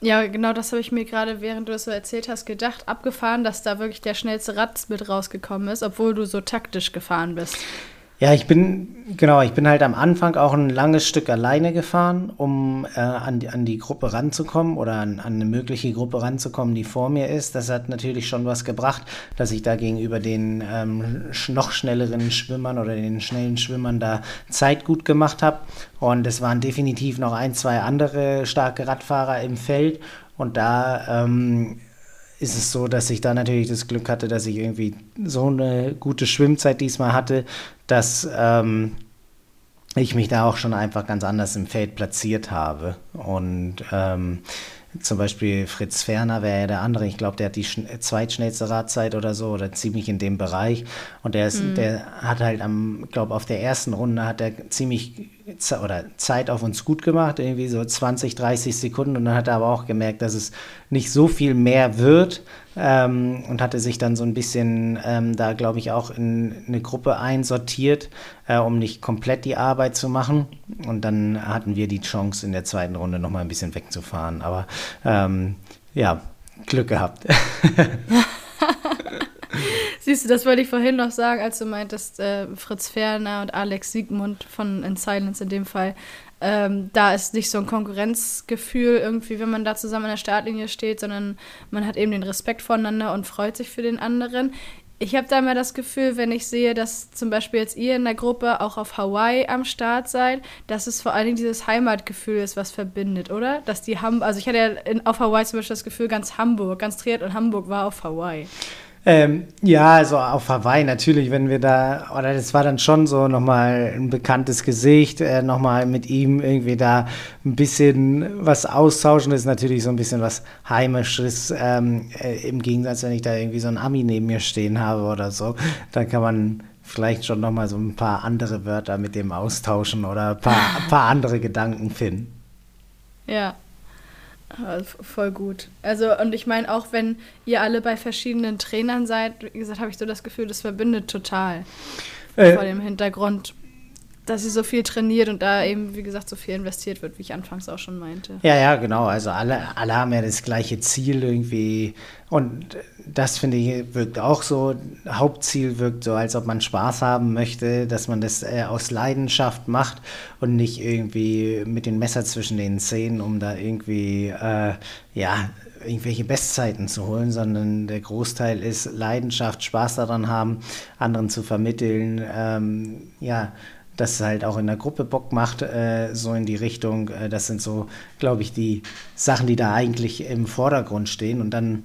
Speaker 1: Ja, genau das habe ich mir gerade, während du das so erzählt hast, gedacht, abgefahren, dass da wirklich der schnellste Rad mit rausgekommen ist, obwohl du so taktisch gefahren bist.
Speaker 2: Ja, ich bin, genau, ich bin halt am Anfang auch ein langes Stück alleine gefahren, um äh, an, die, an die Gruppe ranzukommen oder an, an eine mögliche Gruppe ranzukommen, die vor mir ist. Das hat natürlich schon was gebracht, dass ich da gegenüber den ähm, noch schnelleren Schwimmern oder den schnellen Schwimmern da Zeit gut gemacht habe. Und es waren definitiv noch ein, zwei andere starke Radfahrer im Feld. Und da ähm, ist es so, dass ich da natürlich das Glück hatte, dass ich irgendwie so eine gute Schwimmzeit diesmal hatte, dass ähm, ich mich da auch schon einfach ganz anders im Feld platziert habe. Und ähm, zum Beispiel Fritz Ferner wäre ja der andere. Ich glaube, der hat die zweitschnellste Radzeit oder so oder ziemlich in dem Bereich. Und der, ist, mhm. der hat halt am, glaube auf der ersten Runde hat er ziemlich oder Zeit auf uns gut gemacht, irgendwie so 20, 30 Sekunden. Und dann hat er aber auch gemerkt, dass es nicht so viel mehr wird ähm, und hatte sich dann so ein bisschen ähm, da, glaube ich, auch in eine Gruppe einsortiert, äh, um nicht komplett die Arbeit zu machen. Und dann hatten wir die Chance, in der zweiten Runde nochmal ein bisschen wegzufahren. Aber ähm, ja, Glück gehabt.
Speaker 1: Siehst du, das wollte ich vorhin noch sagen, als du meintest, äh, Fritz Ferner und Alex Siegmund von In Silence in dem Fall, ähm, da ist nicht so ein Konkurrenzgefühl irgendwie, wenn man da zusammen an der Startlinie steht, sondern man hat eben den Respekt voneinander und freut sich für den anderen. Ich habe da immer das Gefühl, wenn ich sehe, dass zum Beispiel jetzt ihr in der Gruppe auch auf Hawaii am Start seid, dass es vor allen Dingen dieses Heimatgefühl ist, was verbindet, oder? Dass die Ham also ich hatte ja in, auf Hawaii zum Beispiel das Gefühl, ganz Hamburg, ganz Triad und Hamburg war auf Hawaii.
Speaker 2: Ähm, ja, also auf Hawaii natürlich, wenn wir da, oder das war dann schon so nochmal ein bekanntes Gesicht, äh, nochmal mit ihm irgendwie da ein bisschen was austauschen, das ist natürlich so ein bisschen was Heimisches, ähm, äh, im Gegensatz, wenn ich da irgendwie so ein Ami neben mir stehen habe oder so, dann kann man vielleicht schon nochmal so ein paar andere Wörter mit dem austauschen oder ein paar, paar andere Gedanken finden.
Speaker 1: Ja. Voll gut. Also, und ich meine, auch wenn ihr alle bei verschiedenen Trainern seid, wie gesagt, habe ich so das Gefühl, das verbindet total. Äh, vor dem Hintergrund, dass sie so viel trainiert und da eben, wie gesagt, so viel investiert wird, wie ich anfangs auch schon meinte.
Speaker 2: Ja, ja, genau. Also alle, alle haben ja das gleiche Ziel irgendwie. Und das finde ich wirkt auch so. Hauptziel wirkt so, als ob man Spaß haben möchte, dass man das äh, aus Leidenschaft macht und nicht irgendwie mit dem Messer zwischen den Zähnen, um da irgendwie, äh, ja, irgendwelche Bestzeiten zu holen, sondern der Großteil ist Leidenschaft, Spaß daran haben, anderen zu vermitteln, ähm, ja, dass es halt auch in der Gruppe Bock macht, äh, so in die Richtung. Äh, das sind so, glaube ich, die Sachen, die da eigentlich im Vordergrund stehen. Und dann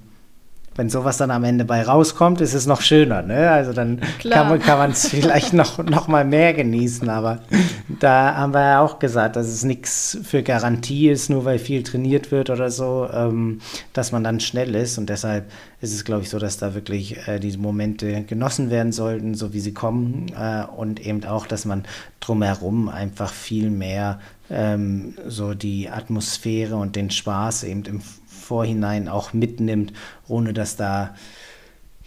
Speaker 2: wenn sowas dann am Ende bei rauskommt, ist es noch schöner. Ne? Also dann Klar. kann man es vielleicht noch, noch mal mehr genießen. Aber da haben wir ja auch gesagt, dass es nichts für Garantie ist, nur weil viel trainiert wird oder so, ähm, dass man dann schnell ist. Und deshalb ist es, glaube ich, so, dass da wirklich äh, diese Momente genossen werden sollten, so wie sie kommen. Äh, und eben auch, dass man drumherum einfach viel mehr ähm, so die Atmosphäre und den Spaß eben im Vorhinein auch mitnimmt, ohne dass da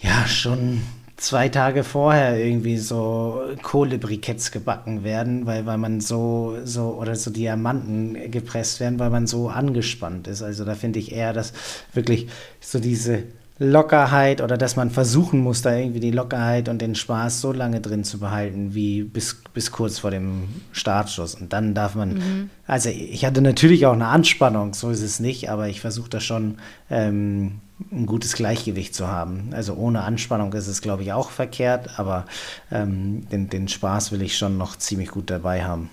Speaker 2: ja schon zwei Tage vorher irgendwie so Kohlebriketts gebacken werden, weil, weil man so, so, oder so Diamanten gepresst werden, weil man so angespannt ist. Also da finde ich eher, dass wirklich so diese Lockerheit oder dass man versuchen muss, da irgendwie die Lockerheit und den Spaß so lange drin zu behalten, wie bis, bis kurz vor dem Startschuss. Und dann darf man, mhm. also ich hatte natürlich auch eine Anspannung, so ist es nicht, aber ich versuche da schon ähm, ein gutes Gleichgewicht zu haben. Also ohne Anspannung ist es, glaube ich, auch verkehrt, aber ähm, den, den Spaß will ich schon noch ziemlich gut dabei haben.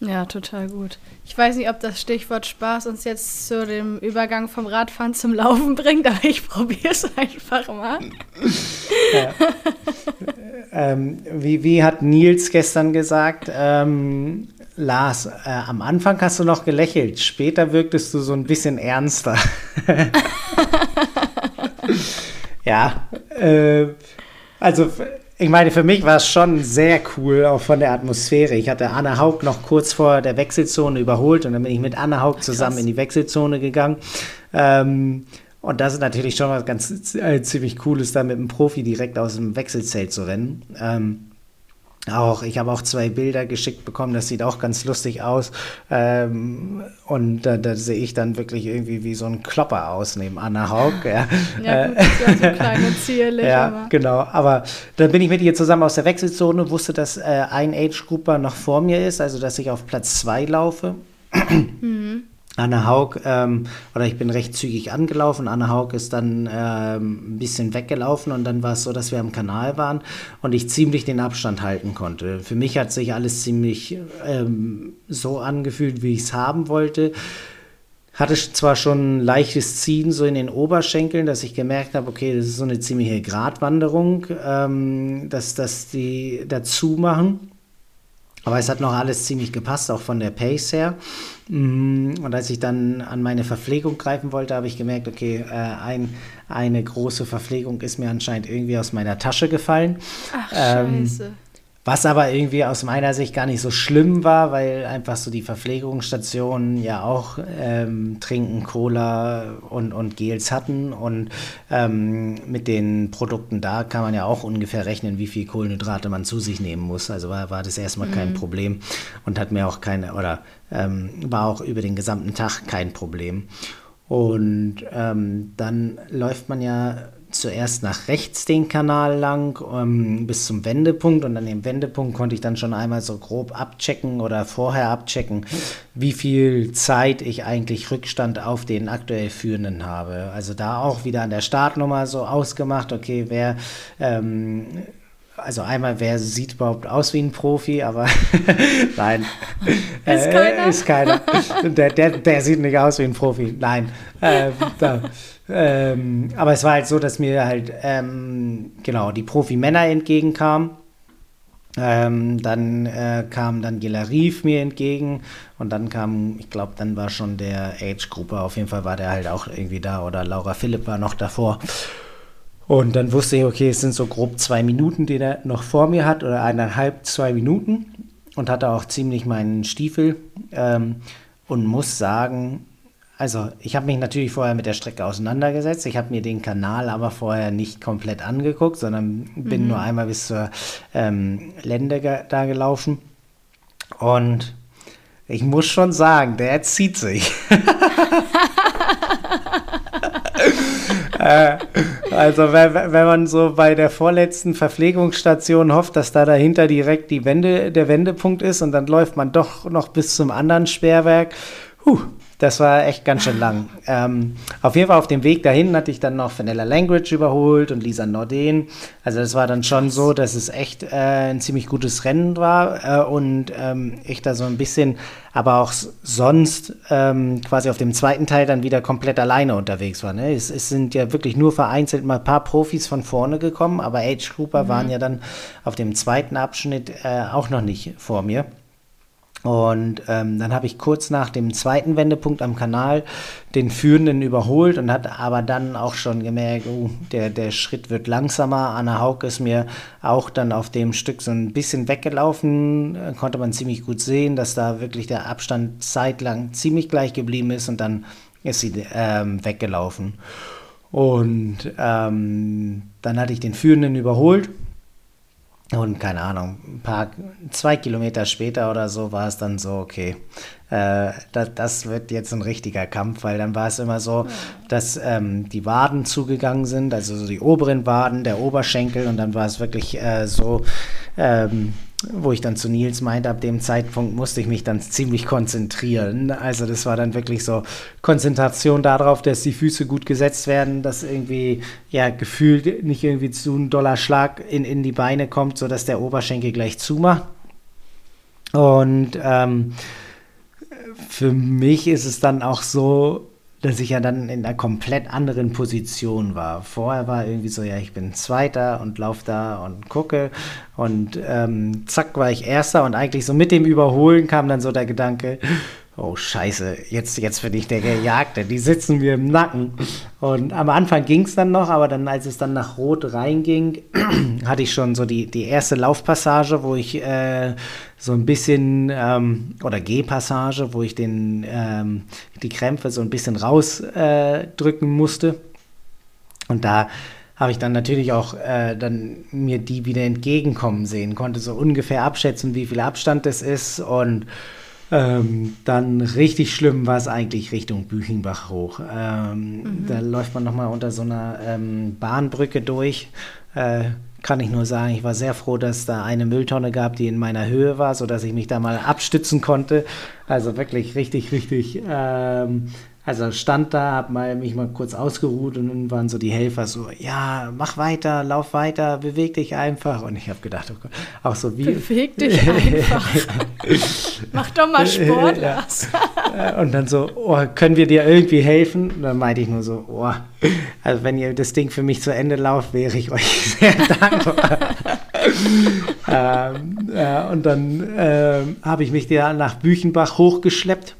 Speaker 1: Ja, total gut. Ich weiß nicht, ob das Stichwort Spaß uns jetzt zu dem Übergang vom Radfahren zum Laufen bringt, aber ich probiere es einfach mal.
Speaker 2: Ja. ähm, wie, wie hat Nils gestern gesagt, ähm, Lars, äh, am Anfang hast du noch gelächelt, später wirktest du so ein bisschen ernster. ja, äh, also ich meine, für mich war es schon sehr cool, auch von der Atmosphäre. Ich hatte Anna Haug noch kurz vor der Wechselzone überholt und dann bin ich mit Anna Haug zusammen Krass. in die Wechselzone gegangen. Ähm, und das ist natürlich schon was ganz äh, ziemlich Cooles, da mit einem Profi direkt aus dem Wechselzelt zu rennen. Ähm, auch, ich habe auch zwei Bilder geschickt bekommen, das sieht auch ganz lustig aus. Ähm, und da, da sehe ich dann wirklich irgendwie wie so ein Klopper aus neben Anna Haug. Ja, ja gut, ja so klein und zierlich. ja, aber. genau. Aber dann bin ich mit ihr zusammen aus der Wechselzone, wusste, dass äh, ein Age-Grupper noch vor mir ist, also dass ich auf Platz zwei laufe. Mhm. Anne Haug, ähm, oder ich bin recht zügig angelaufen. Anne Haug ist dann ähm, ein bisschen weggelaufen und dann war es so, dass wir am Kanal waren und ich ziemlich den Abstand halten konnte. Für mich hat sich alles ziemlich ähm, so angefühlt, wie ich es haben wollte. Hatte zwar schon ein leichtes Ziehen so in den Oberschenkeln, dass ich gemerkt habe, okay, das ist so eine ziemliche Gratwanderung, ähm, dass, dass die dazu machen. Aber es hat noch alles ziemlich gepasst, auch von der Pace her. Mm, und als ich dann an meine Verpflegung greifen wollte, habe ich gemerkt, okay, äh, ein, eine große Verpflegung ist mir anscheinend irgendwie aus meiner Tasche gefallen. Ach, ähm, scheiße. Was aber irgendwie aus meiner Sicht gar nicht so schlimm war, weil einfach so die Verpflegungsstationen ja auch ähm, Trinken, Cola und, und Gels hatten. Und ähm, mit den Produkten da kann man ja auch ungefähr rechnen, wie viel Kohlenhydrate man zu sich nehmen muss. Also war, war das erstmal mhm. kein Problem und hat mir auch keine, oder ähm, war auch über den gesamten Tag kein Problem. Und ähm, dann läuft man ja zuerst nach rechts den Kanal lang ähm, bis zum Wendepunkt und an dem Wendepunkt konnte ich dann schon einmal so grob abchecken oder vorher abchecken, wie viel Zeit ich eigentlich Rückstand auf den aktuell Führenden habe. Also da auch wieder an der Startnummer so ausgemacht, okay, wer ähm, also einmal, wer sieht überhaupt aus wie ein Profi, aber nein. Ist keiner. Äh, ist keiner. Der, der, der, sieht nicht aus wie ein Profi. Nein. Äh, da, ähm, aber es war halt so, dass mir halt, ähm, genau, die Profi-Männer entgegenkamen. Ähm, dann äh, kam dann Gila Rief mir entgegen und dann kam, ich glaube, dann war schon der Age-Gruppe, auf jeden Fall war der halt auch irgendwie da oder Laura Philipp war noch davor. Und dann wusste ich, okay, es sind so grob zwei Minuten, die er noch vor mir hat oder eineinhalb, zwei Minuten und hatte auch ziemlich meinen Stiefel ähm, und muss sagen, also ich habe mich natürlich vorher mit der Strecke auseinandergesetzt. Ich habe mir den Kanal aber vorher nicht komplett angeguckt, sondern bin mhm. nur einmal bis zur ähm, Lände da gelaufen. Und ich muss schon sagen, der zieht sich. äh, also wenn, wenn, man so bei der vorletzten Verpflegungsstation hofft, dass da dahinter direkt die Wende, der Wendepunkt ist und dann läuft man doch noch bis zum anderen Sperrwerk. Huh, das war echt ganz schön lang. Ähm, auf jeden Fall auf dem Weg dahin hatte ich dann noch Vanilla Language überholt und Lisa Norden. Also das war dann schon so, dass es echt äh, ein ziemlich gutes Rennen war äh, und ähm, ich da so ein bisschen, aber auch sonst ähm, quasi auf dem zweiten Teil dann wieder komplett alleine unterwegs war. Ne? Es, es, sind ja wirklich nur vereinzelt mal ein paar Profis von vorne gekommen, aber Age Grouper mhm. waren ja dann auf dem zweiten Abschnitt äh, auch noch nicht vor mir. Und ähm, dann habe ich kurz nach dem zweiten Wendepunkt am Kanal den Führenden überholt und hat aber dann auch schon gemerkt, oh, der, der Schritt wird langsamer. Anna Haug ist mir auch dann auf dem Stück so ein bisschen weggelaufen. Äh, konnte man ziemlich gut sehen, dass da wirklich der Abstand zeitlang ziemlich gleich geblieben ist und dann ist sie ähm, weggelaufen. Und ähm, dann hatte ich den Führenden überholt Und keine Ahnung, ein paar, zwei Kilometer später oder so war es dann so, okay, äh, das, das, wird jetzt ein richtiger Kampf, weil dann war es immer so, dass ähm, die Waden zugegangen sind, also so die oberen Waden, der Oberschenkel und dann war es wirklich äh, so, ähm, wo ich dann zu Nils meinte, ab dem Zeitpunkt musste ich mich dann ziemlich konzentrieren. Also das war dann wirklich so Konzentration darauf, dass die Füße gut gesetzt werden, dass irgendwie, ja, gefühlt nicht irgendwie zu ein doller Schlag in, in die Beine kommt, sodass der Oberschenkel gleich zumacht. Und ähm, für mich ist es dann auch so, dass ich ja dann in einer komplett anderen Position war. Vorher war irgendwie so, ja, ich bin Zweiter und lauf da und gucke und ähm, zack war ich Erster und eigentlich so mit dem Überholen kam dann so der Gedanke, oh scheiße, jetzt, jetzt bin ich der Gejagte, die sitzen mir im Nacken. Und am Anfang ging es dann noch, aber dann, als es dann nach Rot reinging, hatte ich schon so die, die erste Laufpassage, wo ich äh, so ein bisschen, ähm, oder Gehpassage, wo ich den, ähm, die Krämpfe so ein bisschen rausdrücken äh, musste. Und da habe ich dann natürlich auch äh, dann mir die wieder entgegenkommen sehen, konnte so ungefähr abschätzen, wie viel Abstand das ist und ähm, dann richtig schlimm war es eigentlich Richtung Büchenbach hoch. Ähm, mhm. Da läuft man nochmal unter so einer ähm, Bahnbrücke durch. Äh, kann ich nur sagen, ich war sehr froh, dass da eine Mülltonne gab, die in meiner Höhe war, sodass ich mich da mal abstützen konnte. Also wirklich richtig, richtig ähm, also stand da, hab mal, mich mal kurz ausgeruht und dann waren so die Helfer so, ja, mach weiter, lauf weiter, beweg dich einfach. Und ich habe gedacht, oh Gott, auch so wie...
Speaker 1: Beweg dich einfach. mach doch mal Sport, Lars.
Speaker 2: und dann so, oh, können wir dir irgendwie helfen? Und dann meinte ich nur so, oh, also wenn ihr das Ding für mich zu Ende lauft, wäre ich euch sehr dankbar. ähm, äh, und dann äh, habe ich mich da nach Büchenbach hochgeschleppt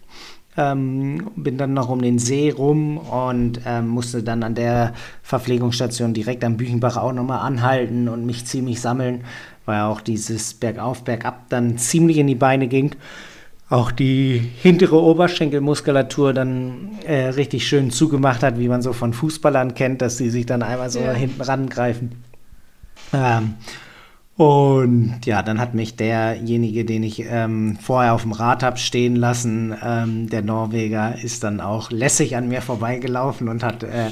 Speaker 2: ähm, bin dann noch um den See rum und ähm, musste dann an der Verpflegungsstation direkt am Büchenbach auch nochmal anhalten und mich ziemlich sammeln, weil auch dieses Bergauf, Bergab dann ziemlich in die Beine ging. Auch die hintere Oberschenkelmuskulatur dann äh, richtig schön zugemacht hat, wie man so von Fußballern kennt, dass sie sich dann einmal so ja. hinten rangreifen. Ähm, und ja, dann hat mich derjenige, den ich ähm, vorher auf dem Rad habe stehen lassen, ähm, der Norweger, ist dann auch lässig an mir vorbeigelaufen und hat äh,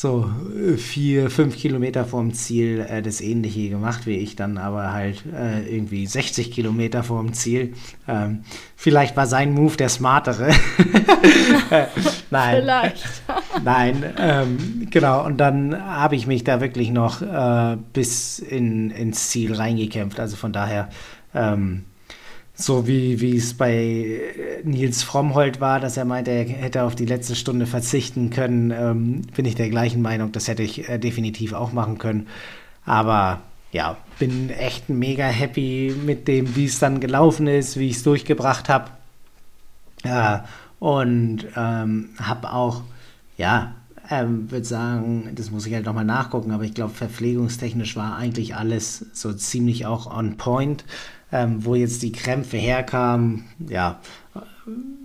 Speaker 2: so äh, vier, fünf Kilometer vorm Ziel äh, das Ähnliche gemacht wie ich, dann aber halt äh, irgendwie 60 Kilometer vorm Ziel. Ähm, vielleicht war sein Move der smartere. Nein. Vielleicht. Nein, ähm, genau. Und dann habe ich mich da wirklich noch äh, bis in, ins Ziel reingekämpft. Also von daher. Ähm, so wie, es bei äh, Nils Frommholt war, dass er meinte, er hätte auf die letzte Stunde verzichten können, ähm, bin ich der gleichen Meinung. Das hätte ich äh, definitiv auch machen können. Aber ja, bin echt mega happy mit dem, wie es dann gelaufen ist, wie ich es durchgebracht habe. Ja, und ähm, habe auch, ja, ähm, würde sagen, das muss ich halt nochmal nachgucken, aber ich glaube, verpflegungstechnisch war eigentlich alles so ziemlich auch on point ähm, wo jetzt die Krämpfe herkamen, ja,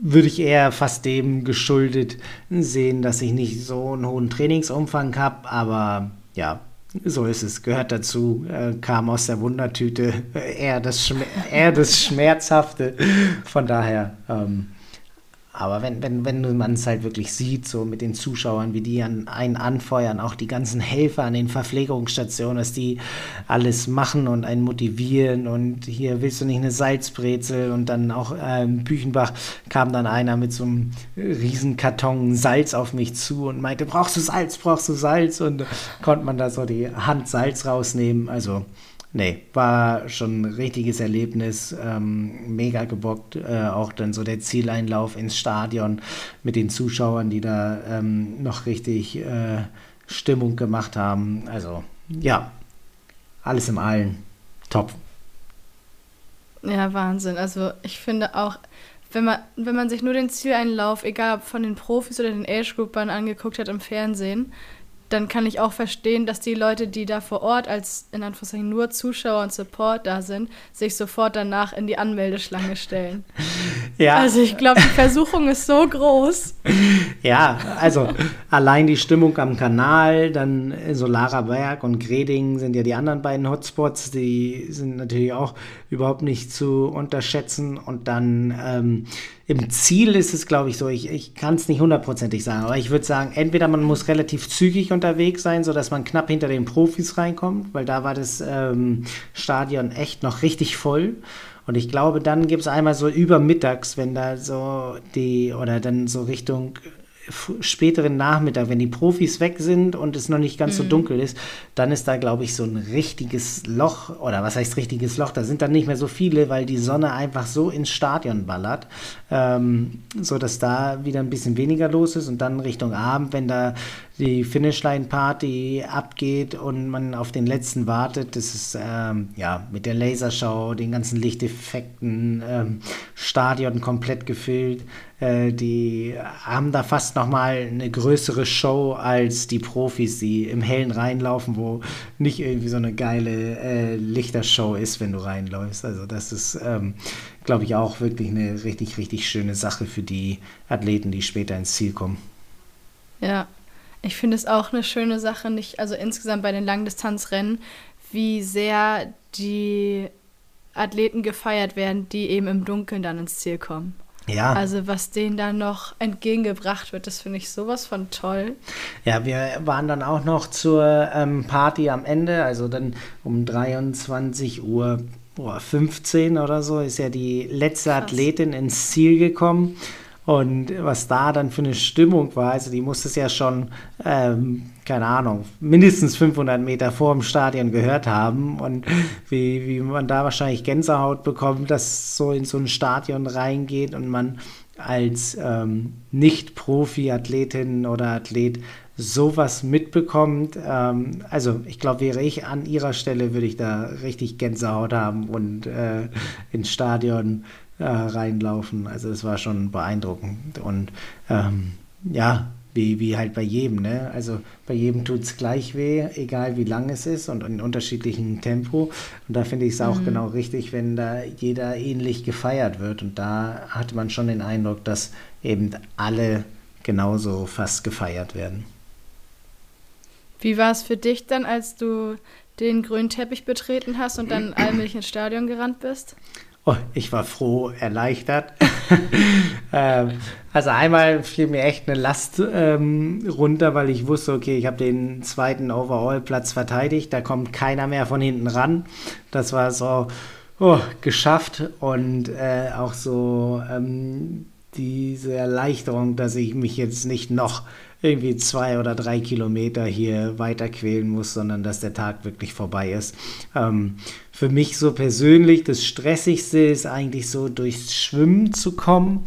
Speaker 2: würde ich eher fast dem geschuldet sehen, dass ich nicht so einen hohen Trainingsumfang habe, aber ja, so ist es, gehört dazu, äh, kam aus der Wundertüte, eher das, eher das Schmerzhafte. Von daher, ähm, aber wenn, wenn, wenn man es halt wirklich sieht, so mit den Zuschauern, wie die an einen anfeuern, auch die ganzen Helfer an den Verpflegungsstationen, dass die alles machen und einen motivieren und hier willst du nicht eine Salzbrezel und dann auch ähm, Büchenbach kam dann einer mit so einem riesen Karton Salz auf mich zu und meinte, brauchst du Salz, brauchst du Salz? Und konnte man da so die Hand Salz rausnehmen, also Nee, war schon ein richtiges Erlebnis, ähm, mega gebockt. Äh, auch dann so der Zieleinlauf ins Stadion mit den Zuschauern, die da ähm, noch richtig äh, Stimmung gemacht haben. Also ja, alles im Allen top.
Speaker 1: Ja, Wahnsinn. Also ich finde auch, wenn man, wenn man sich nur den Zieleinlauf, egal ob von den Profis oder den Age-Groupern angeguckt hat im Fernsehen, dann kann ich auch verstehen, dass die Leute, die da vor Ort als in Anführungszeichen nur Zuschauer und Support da sind, sich sofort danach in die Anmeldeschlange stellen. Ja. Also ich glaube, die Versuchung ist so groß.
Speaker 2: Ja, also allein die Stimmung am Kanal, dann Solara Berg und Greding sind ja die anderen beiden Hotspots, die sind natürlich auch überhaupt nicht zu unterschätzen. Und dann ähm, im Ziel ist es, glaube ich, so, ich, ich kann es nicht hundertprozentig sagen, aber ich würde sagen, entweder man muss relativ zügig unterwegs sein, sodass man knapp hinter den Profis reinkommt, weil da war das ähm, Stadion echt noch richtig voll. Und ich glaube, dann gibt es einmal so übermittags, wenn da so die, oder dann so Richtung späteren Nachmittag, wenn die Profis weg sind und es noch nicht ganz mhm. so dunkel ist, dann ist da, glaube ich, so ein richtiges Loch, oder was heißt richtiges Loch? Da sind dann nicht mehr so viele, weil die Sonne einfach so ins Stadion ballert, ähm, so dass da wieder ein bisschen weniger los ist und dann Richtung Abend, wenn da die Finishline-Party abgeht und man auf den letzten wartet. Das ist ähm, ja mit der Lasershow, den ganzen Lichteffekten, ähm, Stadion komplett gefüllt. Äh, die haben da fast noch mal eine größere Show als die Profis, die im Hellen reinlaufen, wo nicht irgendwie so eine geile äh, Lichtershow ist, wenn du reinläufst. Also das ist, ähm, glaube ich, auch wirklich eine richtig, richtig schöne Sache für die Athleten, die später ins Ziel kommen.
Speaker 1: Ja, ich finde es auch eine schöne Sache, nicht, also insgesamt bei den Langdistanzrennen, wie sehr die Athleten gefeiert werden, die eben im Dunkeln dann ins Ziel kommen. Ja. Also was denen dann noch entgegengebracht wird, das finde ich sowas von toll.
Speaker 2: Ja, wir waren dann auch noch zur ähm, Party am Ende, also dann um 23 Uhr boah, 15 oder so ist ja die letzte Krass. Athletin ins Ziel gekommen. Und was da dann für eine Stimmung war, also die muss es ja schon, ähm, keine Ahnung, mindestens 500 Meter vor dem Stadion gehört haben. Und wie, wie man da wahrscheinlich Gänsehaut bekommt, dass so in so ein Stadion reingeht und man als ähm, Nicht-Profi-Athletin oder Athlet sowas mitbekommt. Ähm, also ich glaube, wäre ich an ihrer Stelle, würde ich da richtig Gänsehaut haben und äh, ins Stadion äh, reinlaufen. Also es war schon beeindruckend. Und ähm, ja, wie, wie halt bei jedem, ne? Also bei jedem tut es gleich weh, egal wie lang es ist und in unterschiedlichem Tempo. Und da finde ich es auch mhm. genau richtig, wenn da jeder ähnlich gefeiert wird. Und da hatte man schon den Eindruck, dass eben alle genauso fast gefeiert werden.
Speaker 1: Wie war es für dich dann, als du den grünen Teppich betreten hast und dann allmählich ins Stadion gerannt bist?
Speaker 2: Oh, ich war froh, erleichtert. ähm, also einmal fiel mir echt eine Last ähm, runter, weil ich wusste, okay, ich habe den zweiten Overall-Platz verteidigt, da kommt keiner mehr von hinten ran. Das war so oh, geschafft und äh, auch so ähm, diese Erleichterung, dass ich mich jetzt nicht noch irgendwie zwei oder drei Kilometer hier weiter quälen muss, sondern dass der Tag wirklich vorbei ist. Ähm, für mich so persönlich das Stressigste ist eigentlich so durchs Schwimmen zu kommen.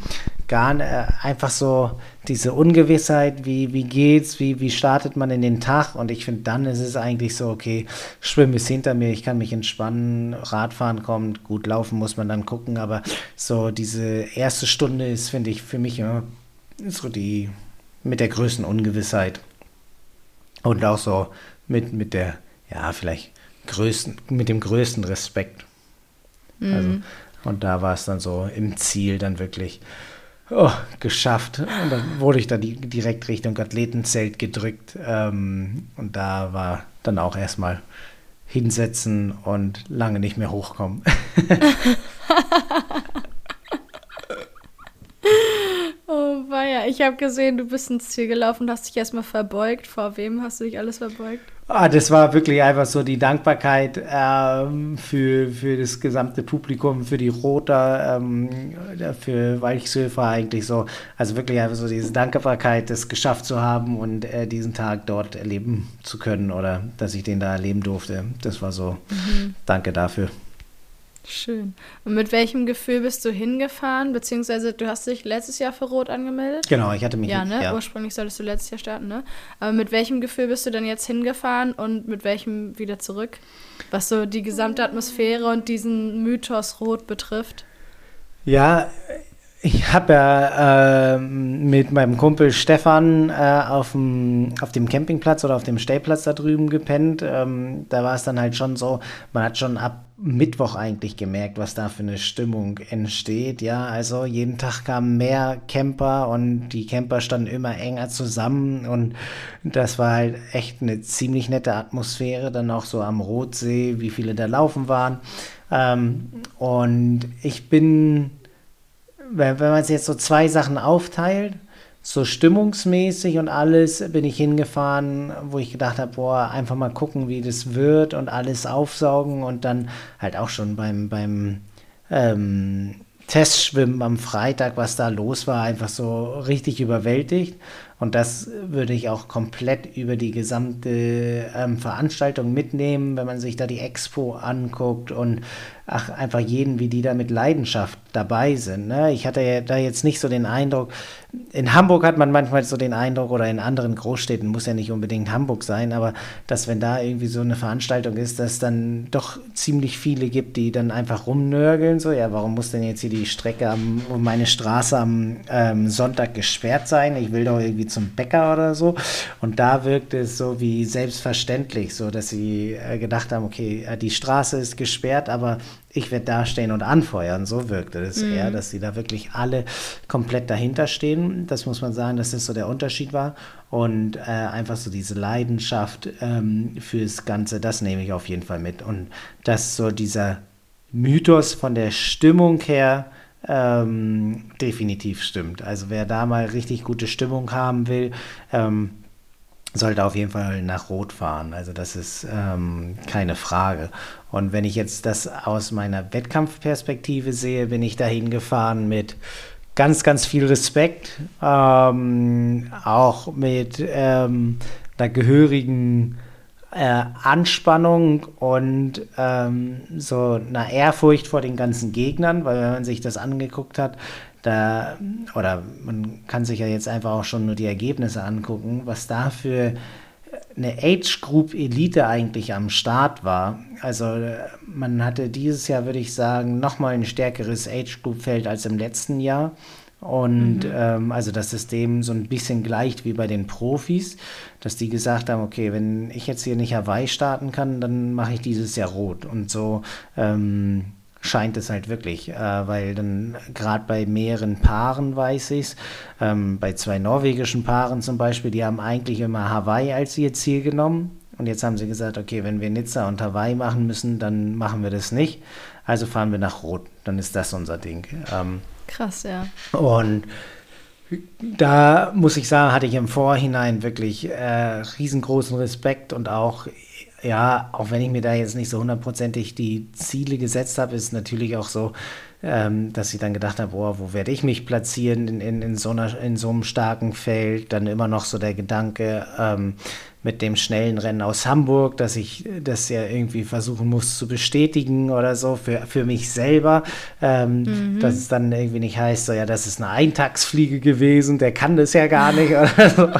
Speaker 2: Gar äh, einfach so diese Ungewissheit, wie, wie geht's, wie, wie startet man in den Tag und ich finde, dann ist es eigentlich so, okay, Schwimmen ist hinter mir, ich kann mich entspannen, Radfahren kommt, gut laufen muss man dann gucken, aber so diese erste Stunde ist, finde ich, für mich immer so die mit der größten Ungewissheit und auch so mit, mit der, ja, vielleicht größten, mit dem größten Respekt. Mhm. Also, und da war es dann so im Ziel dann wirklich oh, geschafft. Und dann wurde ich da die, direkt Richtung Athletenzelt gedrückt. Ähm, und da war dann auch erstmal hinsetzen und lange nicht mehr hochkommen.
Speaker 1: Oh, weia. Ich habe gesehen, du bist ins Ziel gelaufen, hast dich erstmal verbeugt. Vor wem hast du dich alles verbeugt?
Speaker 2: Ah, das war wirklich einfach so die Dankbarkeit ähm, für, für das gesamte Publikum, für die Roter, ähm, für Weichsöfer eigentlich so. Also wirklich einfach so diese Dankbarkeit, das geschafft zu haben und äh, diesen Tag dort erleben zu können oder dass ich den da erleben durfte. Das war so. Mhm. Danke dafür.
Speaker 1: Schön. Und mit welchem Gefühl bist du hingefahren? Beziehungsweise du hast dich letztes Jahr für Rot angemeldet?
Speaker 2: Genau, ich hatte mich.
Speaker 1: Ja, ne? Ja. Ursprünglich solltest du letztes Jahr starten, ne? Aber mit welchem Gefühl bist du dann jetzt hingefahren und mit welchem wieder zurück? Was so die gesamte Atmosphäre und diesen Mythos Rot betrifft?
Speaker 2: Ja, Ich habe ja äh, mit meinem Kumpel Stefan äh, auf, dem, auf dem Campingplatz oder auf dem Stellplatz da drüben gepennt. Ähm, da war es dann halt schon so, man hat schon ab Mittwoch eigentlich gemerkt, was da für eine Stimmung entsteht. Ja, also jeden Tag kamen mehr Camper und die Camper standen immer enger zusammen und das war halt echt eine ziemlich nette Atmosphäre. Dann auch so am Rotsee, wie viele da laufen waren. Ähm, und ich bin wenn, man es jetzt so zwei Sachen aufteilt, so stimmungsmäßig und alles bin ich hingefahren, wo ich gedacht habe, boah, einfach mal gucken, wie das wird und alles aufsaugen und dann halt auch schon beim, beim ähm, Testschwimmen am Freitag, was da los war, einfach so richtig überwältigt. Und das würde ich auch komplett über die gesamte ähm, Veranstaltung mitnehmen, wenn man sich da die Expo anguckt und ach, einfach jeden, wie die da mit Leidenschaft dabei sind. Ne? Ich hatte da jetzt nicht so den Eindruck, in Hamburg hat man manchmal so den Eindruck, oder in anderen Großstädten, muss ja nicht unbedingt Hamburg sein, aber dass wenn da irgendwie so eine Veranstaltung ist, dass dann doch ziemlich viele gibt, die dann einfach rumnörgeln, so, ja, warum muss denn jetzt hier die Strecke am, um meine Straße am ähm, Sonntag gesperrt sein? Ich will doch irgendwie zum Bäcker oder so. Und da wirkt es so wie selbstverständlich, so dass sie äh, gedacht haben, okay, äh, die Straße ist gesperrt, aber ich werde da stehen und anfeuern. So wirkte es mhm. eher, dass sie da wirklich alle komplett dahinter stehen. Das muss man sagen, dass das so der Unterschied war. Und äh, einfach so diese Leidenschaft ähm, fürs Ganze, das nehme ich auf jeden Fall mit. Und dass so dieser Mythos von der Stimmung her ähm, definitiv stimmt. Also wer da mal richtig gute Stimmung haben will, ähm, sollte auf jeden Fall nach Rot fahren. Also das ist ähm, keine Frage. Und wenn ich jetzt das aus meiner Wettkampfperspektive sehe, bin ich dahin gefahren mit ganz, ganz viel Respekt, ähm, auch mit ähm, einer gehörigen äh, Anspannung und ähm, so einer Ehrfurcht vor den ganzen Gegnern, weil wenn man sich das angeguckt hat, da, oder man kann sich ja jetzt einfach auch schon nur die Ergebnisse angucken, was da für eine Age Group Elite eigentlich am Start war. Also man hatte dieses Jahr, würde ich sagen, nochmal ein stärkeres Age Group Feld als im letzten Jahr. Und mhm. ähm, also das System so ein bisschen gleicht wie bei den Profis, dass die gesagt haben, okay, wenn ich jetzt hier nicht Hawaii starten kann, dann mache ich dieses Jahr rot. Und so ähm, scheint es halt wirklich, äh, weil dann gerade bei mehreren Paaren weiß ich es, ähm, bei zwei norwegischen Paaren zum Beispiel, die haben eigentlich immer Hawaii als ihr Ziel genommen. Und jetzt haben sie gesagt, okay, wenn wir Nizza und Hawaii machen müssen, dann machen wir das nicht. Also fahren wir nach Rot. Dann ist das unser Ding. Ähm,
Speaker 1: Krass, ja.
Speaker 2: Und da muss ich sagen, hatte ich im Vorhinein wirklich äh, riesengroßen Respekt und auch ja, auch wenn ich mir da jetzt nicht so hundertprozentig die Ziele gesetzt habe, ist natürlich auch so, ähm, dass ich dann gedacht habe, boah, wo werde ich mich platzieren in, in, in, so einer, in so einem starken Feld? Dann immer noch so der Gedanke ähm, mit dem schnellen Rennen aus Hamburg, dass ich das ja irgendwie versuchen muss zu bestätigen oder so für, für mich selber. Ähm, mhm. Dass es dann irgendwie nicht heißt, so ja, das ist eine Eintagsfliege gewesen, der kann das ja gar nicht. Oder so.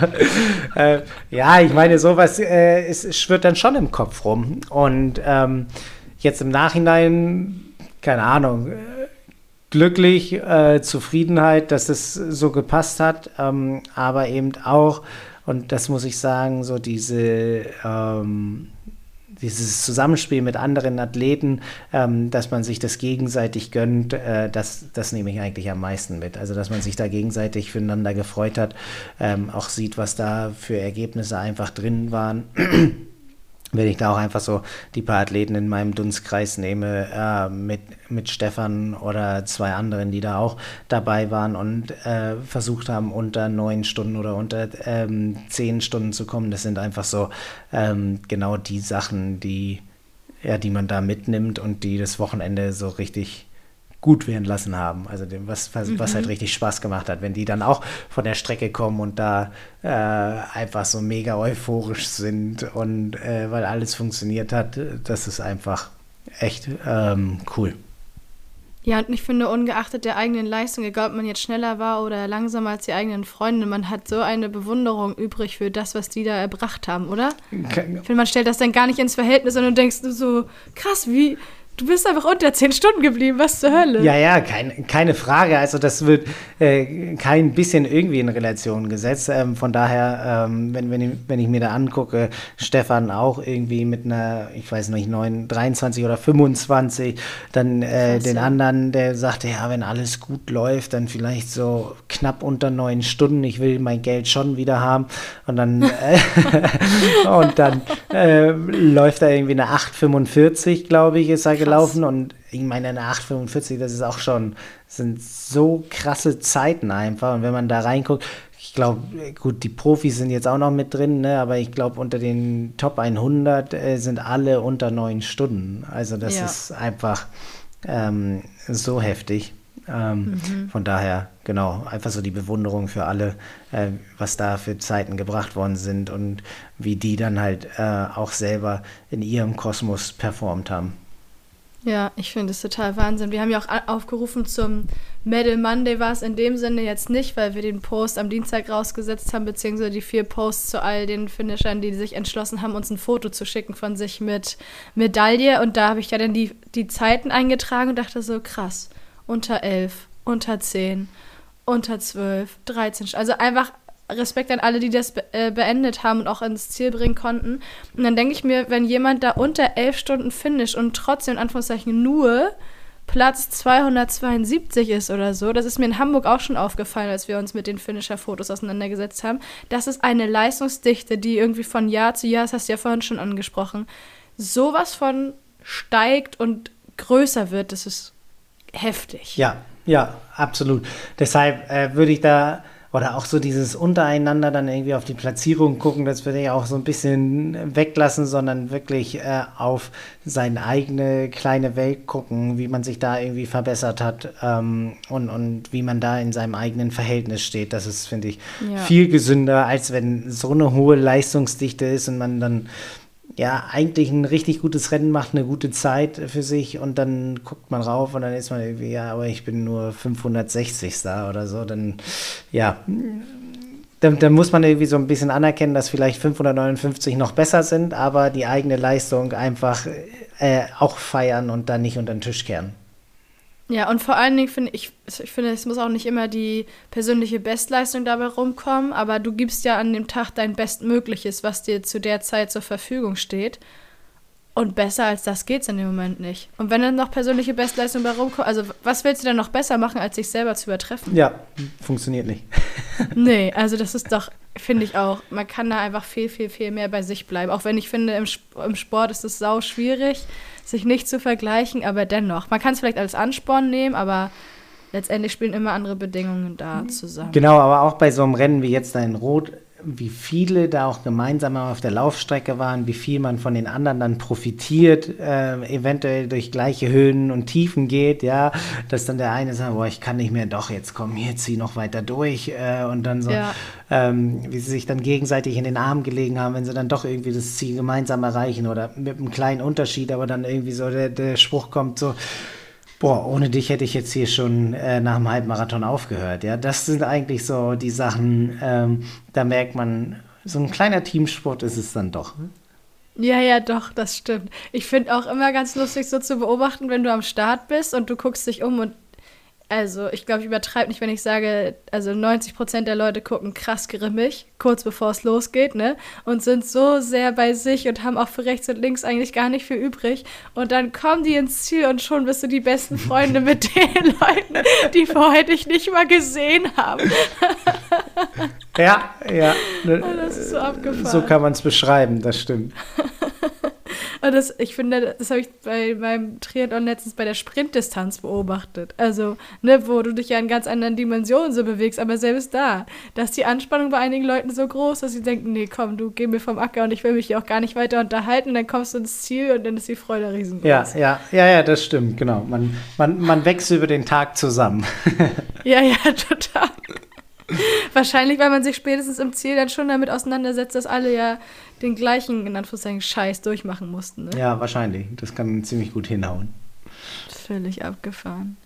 Speaker 2: äh, ja, ich meine, sowas äh, es schwirrt dann schon im Kopf rum. Und ähm, jetzt im Nachhinein, keine Ahnung, glücklich, äh, Zufriedenheit, dass es so gepasst hat, ähm, aber eben auch, und das muss ich sagen, so diese, ähm, dieses Zusammenspiel mit anderen Athleten, ähm, dass man sich das gegenseitig gönnt, äh, das, das nehme ich eigentlich am meisten mit. Also, dass man sich da gegenseitig füreinander gefreut hat, ähm, auch sieht, was da für Ergebnisse einfach drin waren wenn ich da auch einfach so die paar Athleten in meinem Dunstkreis nehme, äh, mit, mit Stefan oder zwei anderen, die da auch dabei waren und äh, versucht haben, unter neun Stunden oder unter ähm, zehn Stunden zu kommen, das sind einfach so ähm, genau die Sachen, die, ja, die man da mitnimmt und die das Wochenende so richtig gut werden lassen haben. Also dem, was, was, mhm. was, halt mhm. richtig Spaß gemacht hat, wenn die dann auch von der Strecke kommen und da äh, einfach so mega euphorisch sind und äh, weil alles funktioniert hat, das ist einfach echt ähm, cool.
Speaker 1: Ja, und ich finde, ungeachtet der eigenen Leistung, egal ob man jetzt schneller war oder langsamer als die eigenen Freunde, man hat so eine Bewunderung übrig für das, was die da erbracht haben, oder? Okay. Ich finde, man stellt das dann gar nicht ins Verhältnis und du denkst so, krass, wie, Du bist einfach unter zehn Stunden geblieben, was zur Hölle?
Speaker 2: Ja, ja, kein, keine Frage. Also das wird äh, kein bisschen irgendwie in Relation gesetzt. Ähm, von daher, ähm, wenn, wenn, ich, wenn ich mir da angucke, Stefan auch irgendwie mit einer, ich weiß nicht, 9, 23 oder 25, dann äh, den anderen, der sagte, ja, wenn alles gut läuft, dann vielleicht so knapp unter neun Stunden. Ich will mein Geld schon wieder haben. Und dann, äh, und dann äh, läuft da irgendwie eine 8,45, glaube ich, ist er gelaufen und ich meine, eine 8,45, das ist auch schon, sind so krasse Zeiten einfach. Und wenn man da reinguckt, ich glaube, gut, die Profis sind jetzt auch noch mit drin, ne? aber ich glaube, unter den Top 100 äh, sind alle unter neun Stunden. Also das ja. ist einfach ähm, so heftig. Ähm, mhm. Von daher, genau, einfach so die Bewunderung für alle, äh, was da für Zeiten gebracht worden sind und wie die dann halt äh, auch selber in ihrem Kosmos performt haben.
Speaker 1: Ja, ich finde es total Wahnsinn. Wir haben ja auch aufgerufen zum Medal Monday, war es in dem Sinne jetzt nicht, weil wir den Post am Dienstag rausgesetzt haben, beziehungsweise die vier Posts zu all den Finishern, die sich entschlossen haben, uns ein Foto zu schicken von sich mit Medaille. Und da habe ich ja dann die, die Zeiten eingetragen und dachte so, krass, unter elf, unter zehn, unter zwölf, dreizehn. Also einfach Respekt an alle, die das be äh, beendet haben und auch ins Ziel bringen konnten. Und dann denke ich mir, wenn jemand da unter elf Stunden finisht und trotzdem in Anführungszeichen nur Platz 272 ist oder so, das ist mir in Hamburg auch schon aufgefallen, als wir uns mit den Finisher-Fotos auseinandergesetzt haben, das ist eine Leistungsdichte, die irgendwie von Jahr zu Jahr, das hast du ja vorhin schon angesprochen, sowas von steigt und größer wird, das ist heftig.
Speaker 2: Ja, ja, absolut. Deshalb äh, würde ich da oder auch so dieses untereinander dann irgendwie auf die Platzierung gucken, das würde ich auch so ein bisschen weglassen, sondern wirklich äh, auf seine eigene kleine Welt gucken, wie man sich da irgendwie verbessert hat ähm, und, und wie man da in seinem eigenen Verhältnis steht. Das ist, finde ich, ja. viel gesünder, als wenn so eine hohe Leistungsdichte ist und man dann ja, eigentlich ein richtig gutes Rennen macht, eine gute Zeit für sich und dann guckt man rauf und dann ist man irgendwie, ja, aber ich bin nur 560 da oder so, dann, ja, dann, dann, muss man irgendwie so ein bisschen anerkennen, dass vielleicht 559 noch besser sind, aber die eigene Leistung einfach äh, auch feiern und dann nicht unter den Tisch kehren.
Speaker 1: Ja, und vor allen Dingen finde ich, ich finde, es muss auch nicht immer die persönliche Bestleistung dabei rumkommen, aber du gibst ja an dem Tag dein Bestmögliches, was dir zu der Zeit zur Verfügung steht. Und besser als das geht's in dem Moment nicht. Und wenn dann noch persönliche Bestleistung dabei rumkommt, also was willst du denn noch besser machen, als sich selber zu übertreffen?
Speaker 2: Ja, funktioniert nicht.
Speaker 1: nee, also das ist doch, finde ich auch, man kann da einfach viel, viel, viel mehr bei sich bleiben. Auch wenn ich finde, im, im Sport ist es sau schwierig sich nicht zu vergleichen, aber dennoch. Man kann es vielleicht als Ansporn nehmen, aber letztendlich spielen immer andere Bedingungen da zusammen.
Speaker 2: Genau, aber auch bei so einem Rennen wie jetzt da in Rot wie viele da auch gemeinsam auf der Laufstrecke waren, wie viel man von den anderen dann profitiert, äh, eventuell durch gleiche Höhen und Tiefen geht, ja, dass dann der eine sagt, boah, ich kann nicht mehr, doch, jetzt komm, hier zieh noch weiter durch äh, und dann so, ja. ähm, wie sie sich dann gegenseitig in den Arm gelegen haben, wenn sie dann doch irgendwie das Ziel gemeinsam erreichen oder mit einem kleinen Unterschied, aber dann irgendwie so der, der Spruch kommt so, Boah, ohne dich hätte ich jetzt hier schon äh, nach dem Halbmarathon aufgehört. Ja, das sind eigentlich so die Sachen, ähm, da merkt man, so ein kleiner Teamsport ist es dann doch.
Speaker 1: Ja, ja, doch, das stimmt. Ich finde auch immer ganz lustig, so zu beobachten, wenn du am Start bist und du guckst dich um und also, ich glaube, ich übertreibe nicht, wenn ich sage, also 90 Prozent der Leute gucken krass grimmig, kurz bevor es losgeht, ne? Und sind so sehr bei sich und haben auch für rechts und links eigentlich gar nicht viel übrig. Und dann kommen die ins Ziel und schon bist du die besten Freunde mit den Leuten, die vorher dich nicht mal gesehen haben.
Speaker 2: ja, ja.
Speaker 1: Oh, das ist so abgefahren.
Speaker 2: So kann man es beschreiben, das stimmt.
Speaker 1: Und das, ich finde, das habe ich bei meinem Triathlon letztens bei der Sprintdistanz beobachtet. Also, ne, wo du dich ja in ganz anderen Dimensionen so bewegst, aber selbst da, da ist die Anspannung bei einigen Leuten so groß, dass sie denken, nee, komm, du geh mir vom Acker und ich will mich hier auch gar nicht weiter unterhalten. Und dann kommst du ins Ziel und dann ist die Freude riesengroß.
Speaker 2: Ja, ja, ja, ja, das stimmt, genau. Man, man, man wächst über den Tag zusammen.
Speaker 1: ja, ja, total. Wahrscheinlich, weil man sich spätestens im Ziel dann schon damit auseinandersetzt, dass alle ja den gleichen, in Anführungszeichen, Scheiß durchmachen mussten. Ne?
Speaker 2: Ja, wahrscheinlich. Das kann ziemlich gut hinhauen.
Speaker 1: Völlig abgefahren.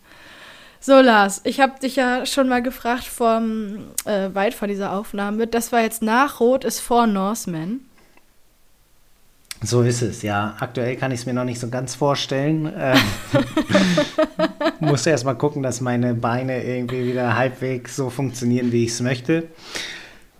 Speaker 1: So, Lars, ich habe dich ja schon mal gefragt, vom, äh, weit vor dieser Aufnahme. Das war jetzt nach Rot ist vor Norseman.
Speaker 2: So ist es, ja. Aktuell kann ich es mir noch nicht so ganz vorstellen. Ähm, muss erst mal gucken, dass meine Beine irgendwie wieder halbwegs so funktionieren, wie ich es möchte.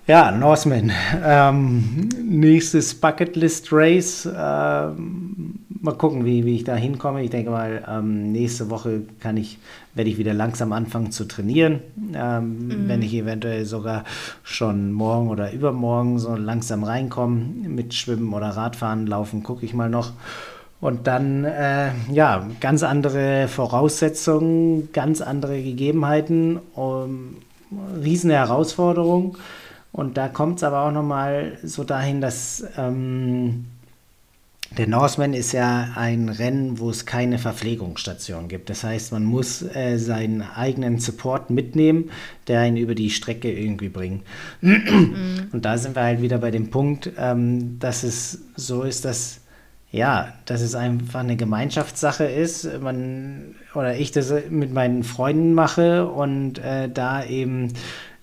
Speaker 2: Ja, Norseman. Ähm, nächstes Bucketlist Race. Ähm, mal gucken, wie, wie ich da hinkomme. Ich denke mal, ähm, nächste Woche kann ich, werde ich wieder langsam anfangen zu trainieren. Ähm, mhm. Wenn ich eventuell sogar schon morgen oder übermorgen so langsam reinkomme mit Schwimmen oder Radfahren, Laufen, gucke ich mal noch. Und dann, äh, ja, ganz andere Voraussetzungen, ganz andere Gegebenheiten, um, riesen Herausforderung. Und da kommt es aber auch nochmal so dahin, dass ähm, der Norseman ist ja ein Rennen, wo es keine Verpflegungsstation gibt. Das heißt, man muss äh, seinen eigenen Support mitnehmen, der ihn über die Strecke irgendwie bringt. Mhm. Und da sind wir halt wieder bei dem Punkt, ähm, dass es so ist, dass ja, dass es einfach eine Gemeinschaftssache ist. Man oder ich das mit meinen Freunden mache und äh, da eben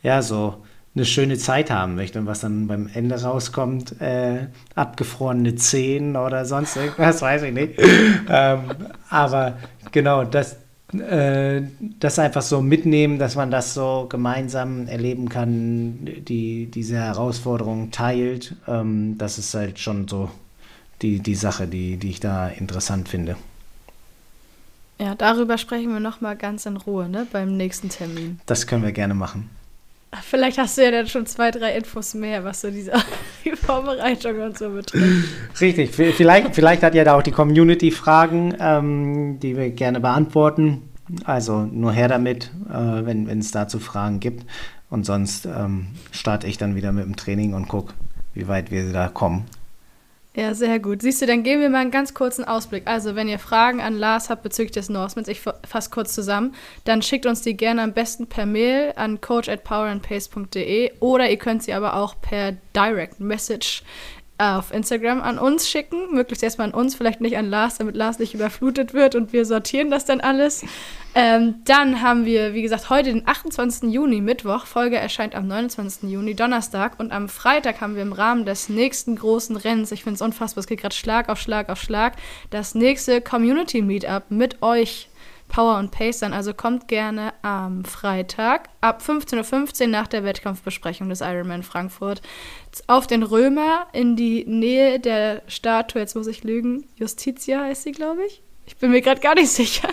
Speaker 2: ja so eine schöne Zeit haben möchte und was dann beim Ende rauskommt, äh, abgefrorene Zehen oder sonst irgendwas, weiß ich nicht. ähm, aber genau, das, äh, das einfach so mitnehmen, dass man das so gemeinsam erleben kann, die, diese Herausforderung teilt, ähm, das ist halt schon so die, die Sache, die, die ich da interessant finde.
Speaker 1: Ja, darüber sprechen wir nochmal ganz in Ruhe, ne, beim nächsten Termin.
Speaker 2: Das können wir gerne machen.
Speaker 1: Vielleicht hast du ja dann schon zwei, drei Infos mehr, was so diese die Vorbereitung und so betrifft.
Speaker 2: Richtig, vielleicht, vielleicht hat ja da auch die Community Fragen, ähm, die wir gerne beantworten. Also nur her damit, äh, wenn es dazu Fragen gibt. Und sonst ähm, starte ich dann wieder mit dem Training und gucke, wie weit wir da kommen.
Speaker 1: Ja, sehr gut. Siehst du, dann geben wir mal einen ganz kurzen Ausblick. Also, wenn ihr Fragen an Lars habt bezüglich des Norsemans, ich fasse kurz zusammen, dann schickt uns die gerne am besten per Mail an coach at powerandpace.de oder ihr könnt sie aber auch per Direct Message auf Instagram an uns schicken. Möglichst erstmal an uns, vielleicht nicht an Lars, damit Lars nicht überflutet wird und wir sortieren das dann alles. Ähm, dann haben wir, wie gesagt, heute den 28. Juni, Mittwoch. Folge erscheint am 29. Juni, Donnerstag. Und am Freitag haben wir im Rahmen des nächsten großen Rennens, ich finde es unfassbar, es geht gerade Schlag auf Schlag auf Schlag, das nächste Community Meetup mit euch Power und Pace dann. Also kommt gerne am Freitag ab 15.15 Uhr nach der Wettkampfbesprechung des Ironman Frankfurt auf den Römer in die Nähe der Statue, jetzt muss ich lügen, Justitia heißt sie, glaube ich. Ich bin mir gerade gar nicht sicher.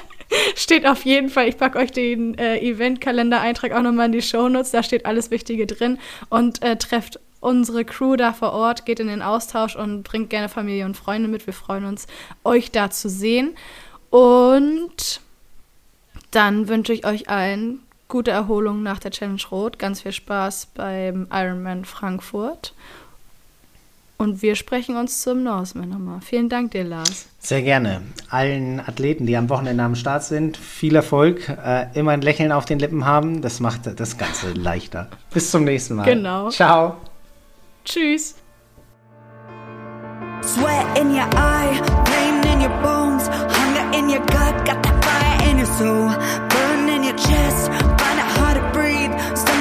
Speaker 1: steht auf jeden Fall, ich packe euch den äh, Eventkalender-Eintrag auch nochmal in die Shownotes, da steht alles Wichtige drin und äh, trefft unsere Crew da vor Ort, geht in den Austausch und bringt gerne Familie und Freunde mit. Wir freuen uns, euch da zu sehen. Und dann wünsche ich euch allen gute Erholung nach der Challenge Rot, ganz viel Spaß beim Ironman Frankfurt. Und wir sprechen uns zum Norseman nochmal. Vielen Dank dir, Lars.
Speaker 2: Sehr gerne. Allen Athleten, die am Wochenende am Start sind, viel Erfolg. Äh, immer ein Lächeln auf den Lippen haben. Das macht das Ganze leichter. Bis zum nächsten Mal.
Speaker 1: Genau.
Speaker 2: Ciao.
Speaker 1: Tschüss.
Speaker 3: Sweat in your eye, pain in your bones, hunger in your gut, that fire in your chest. Find it hard to breathe.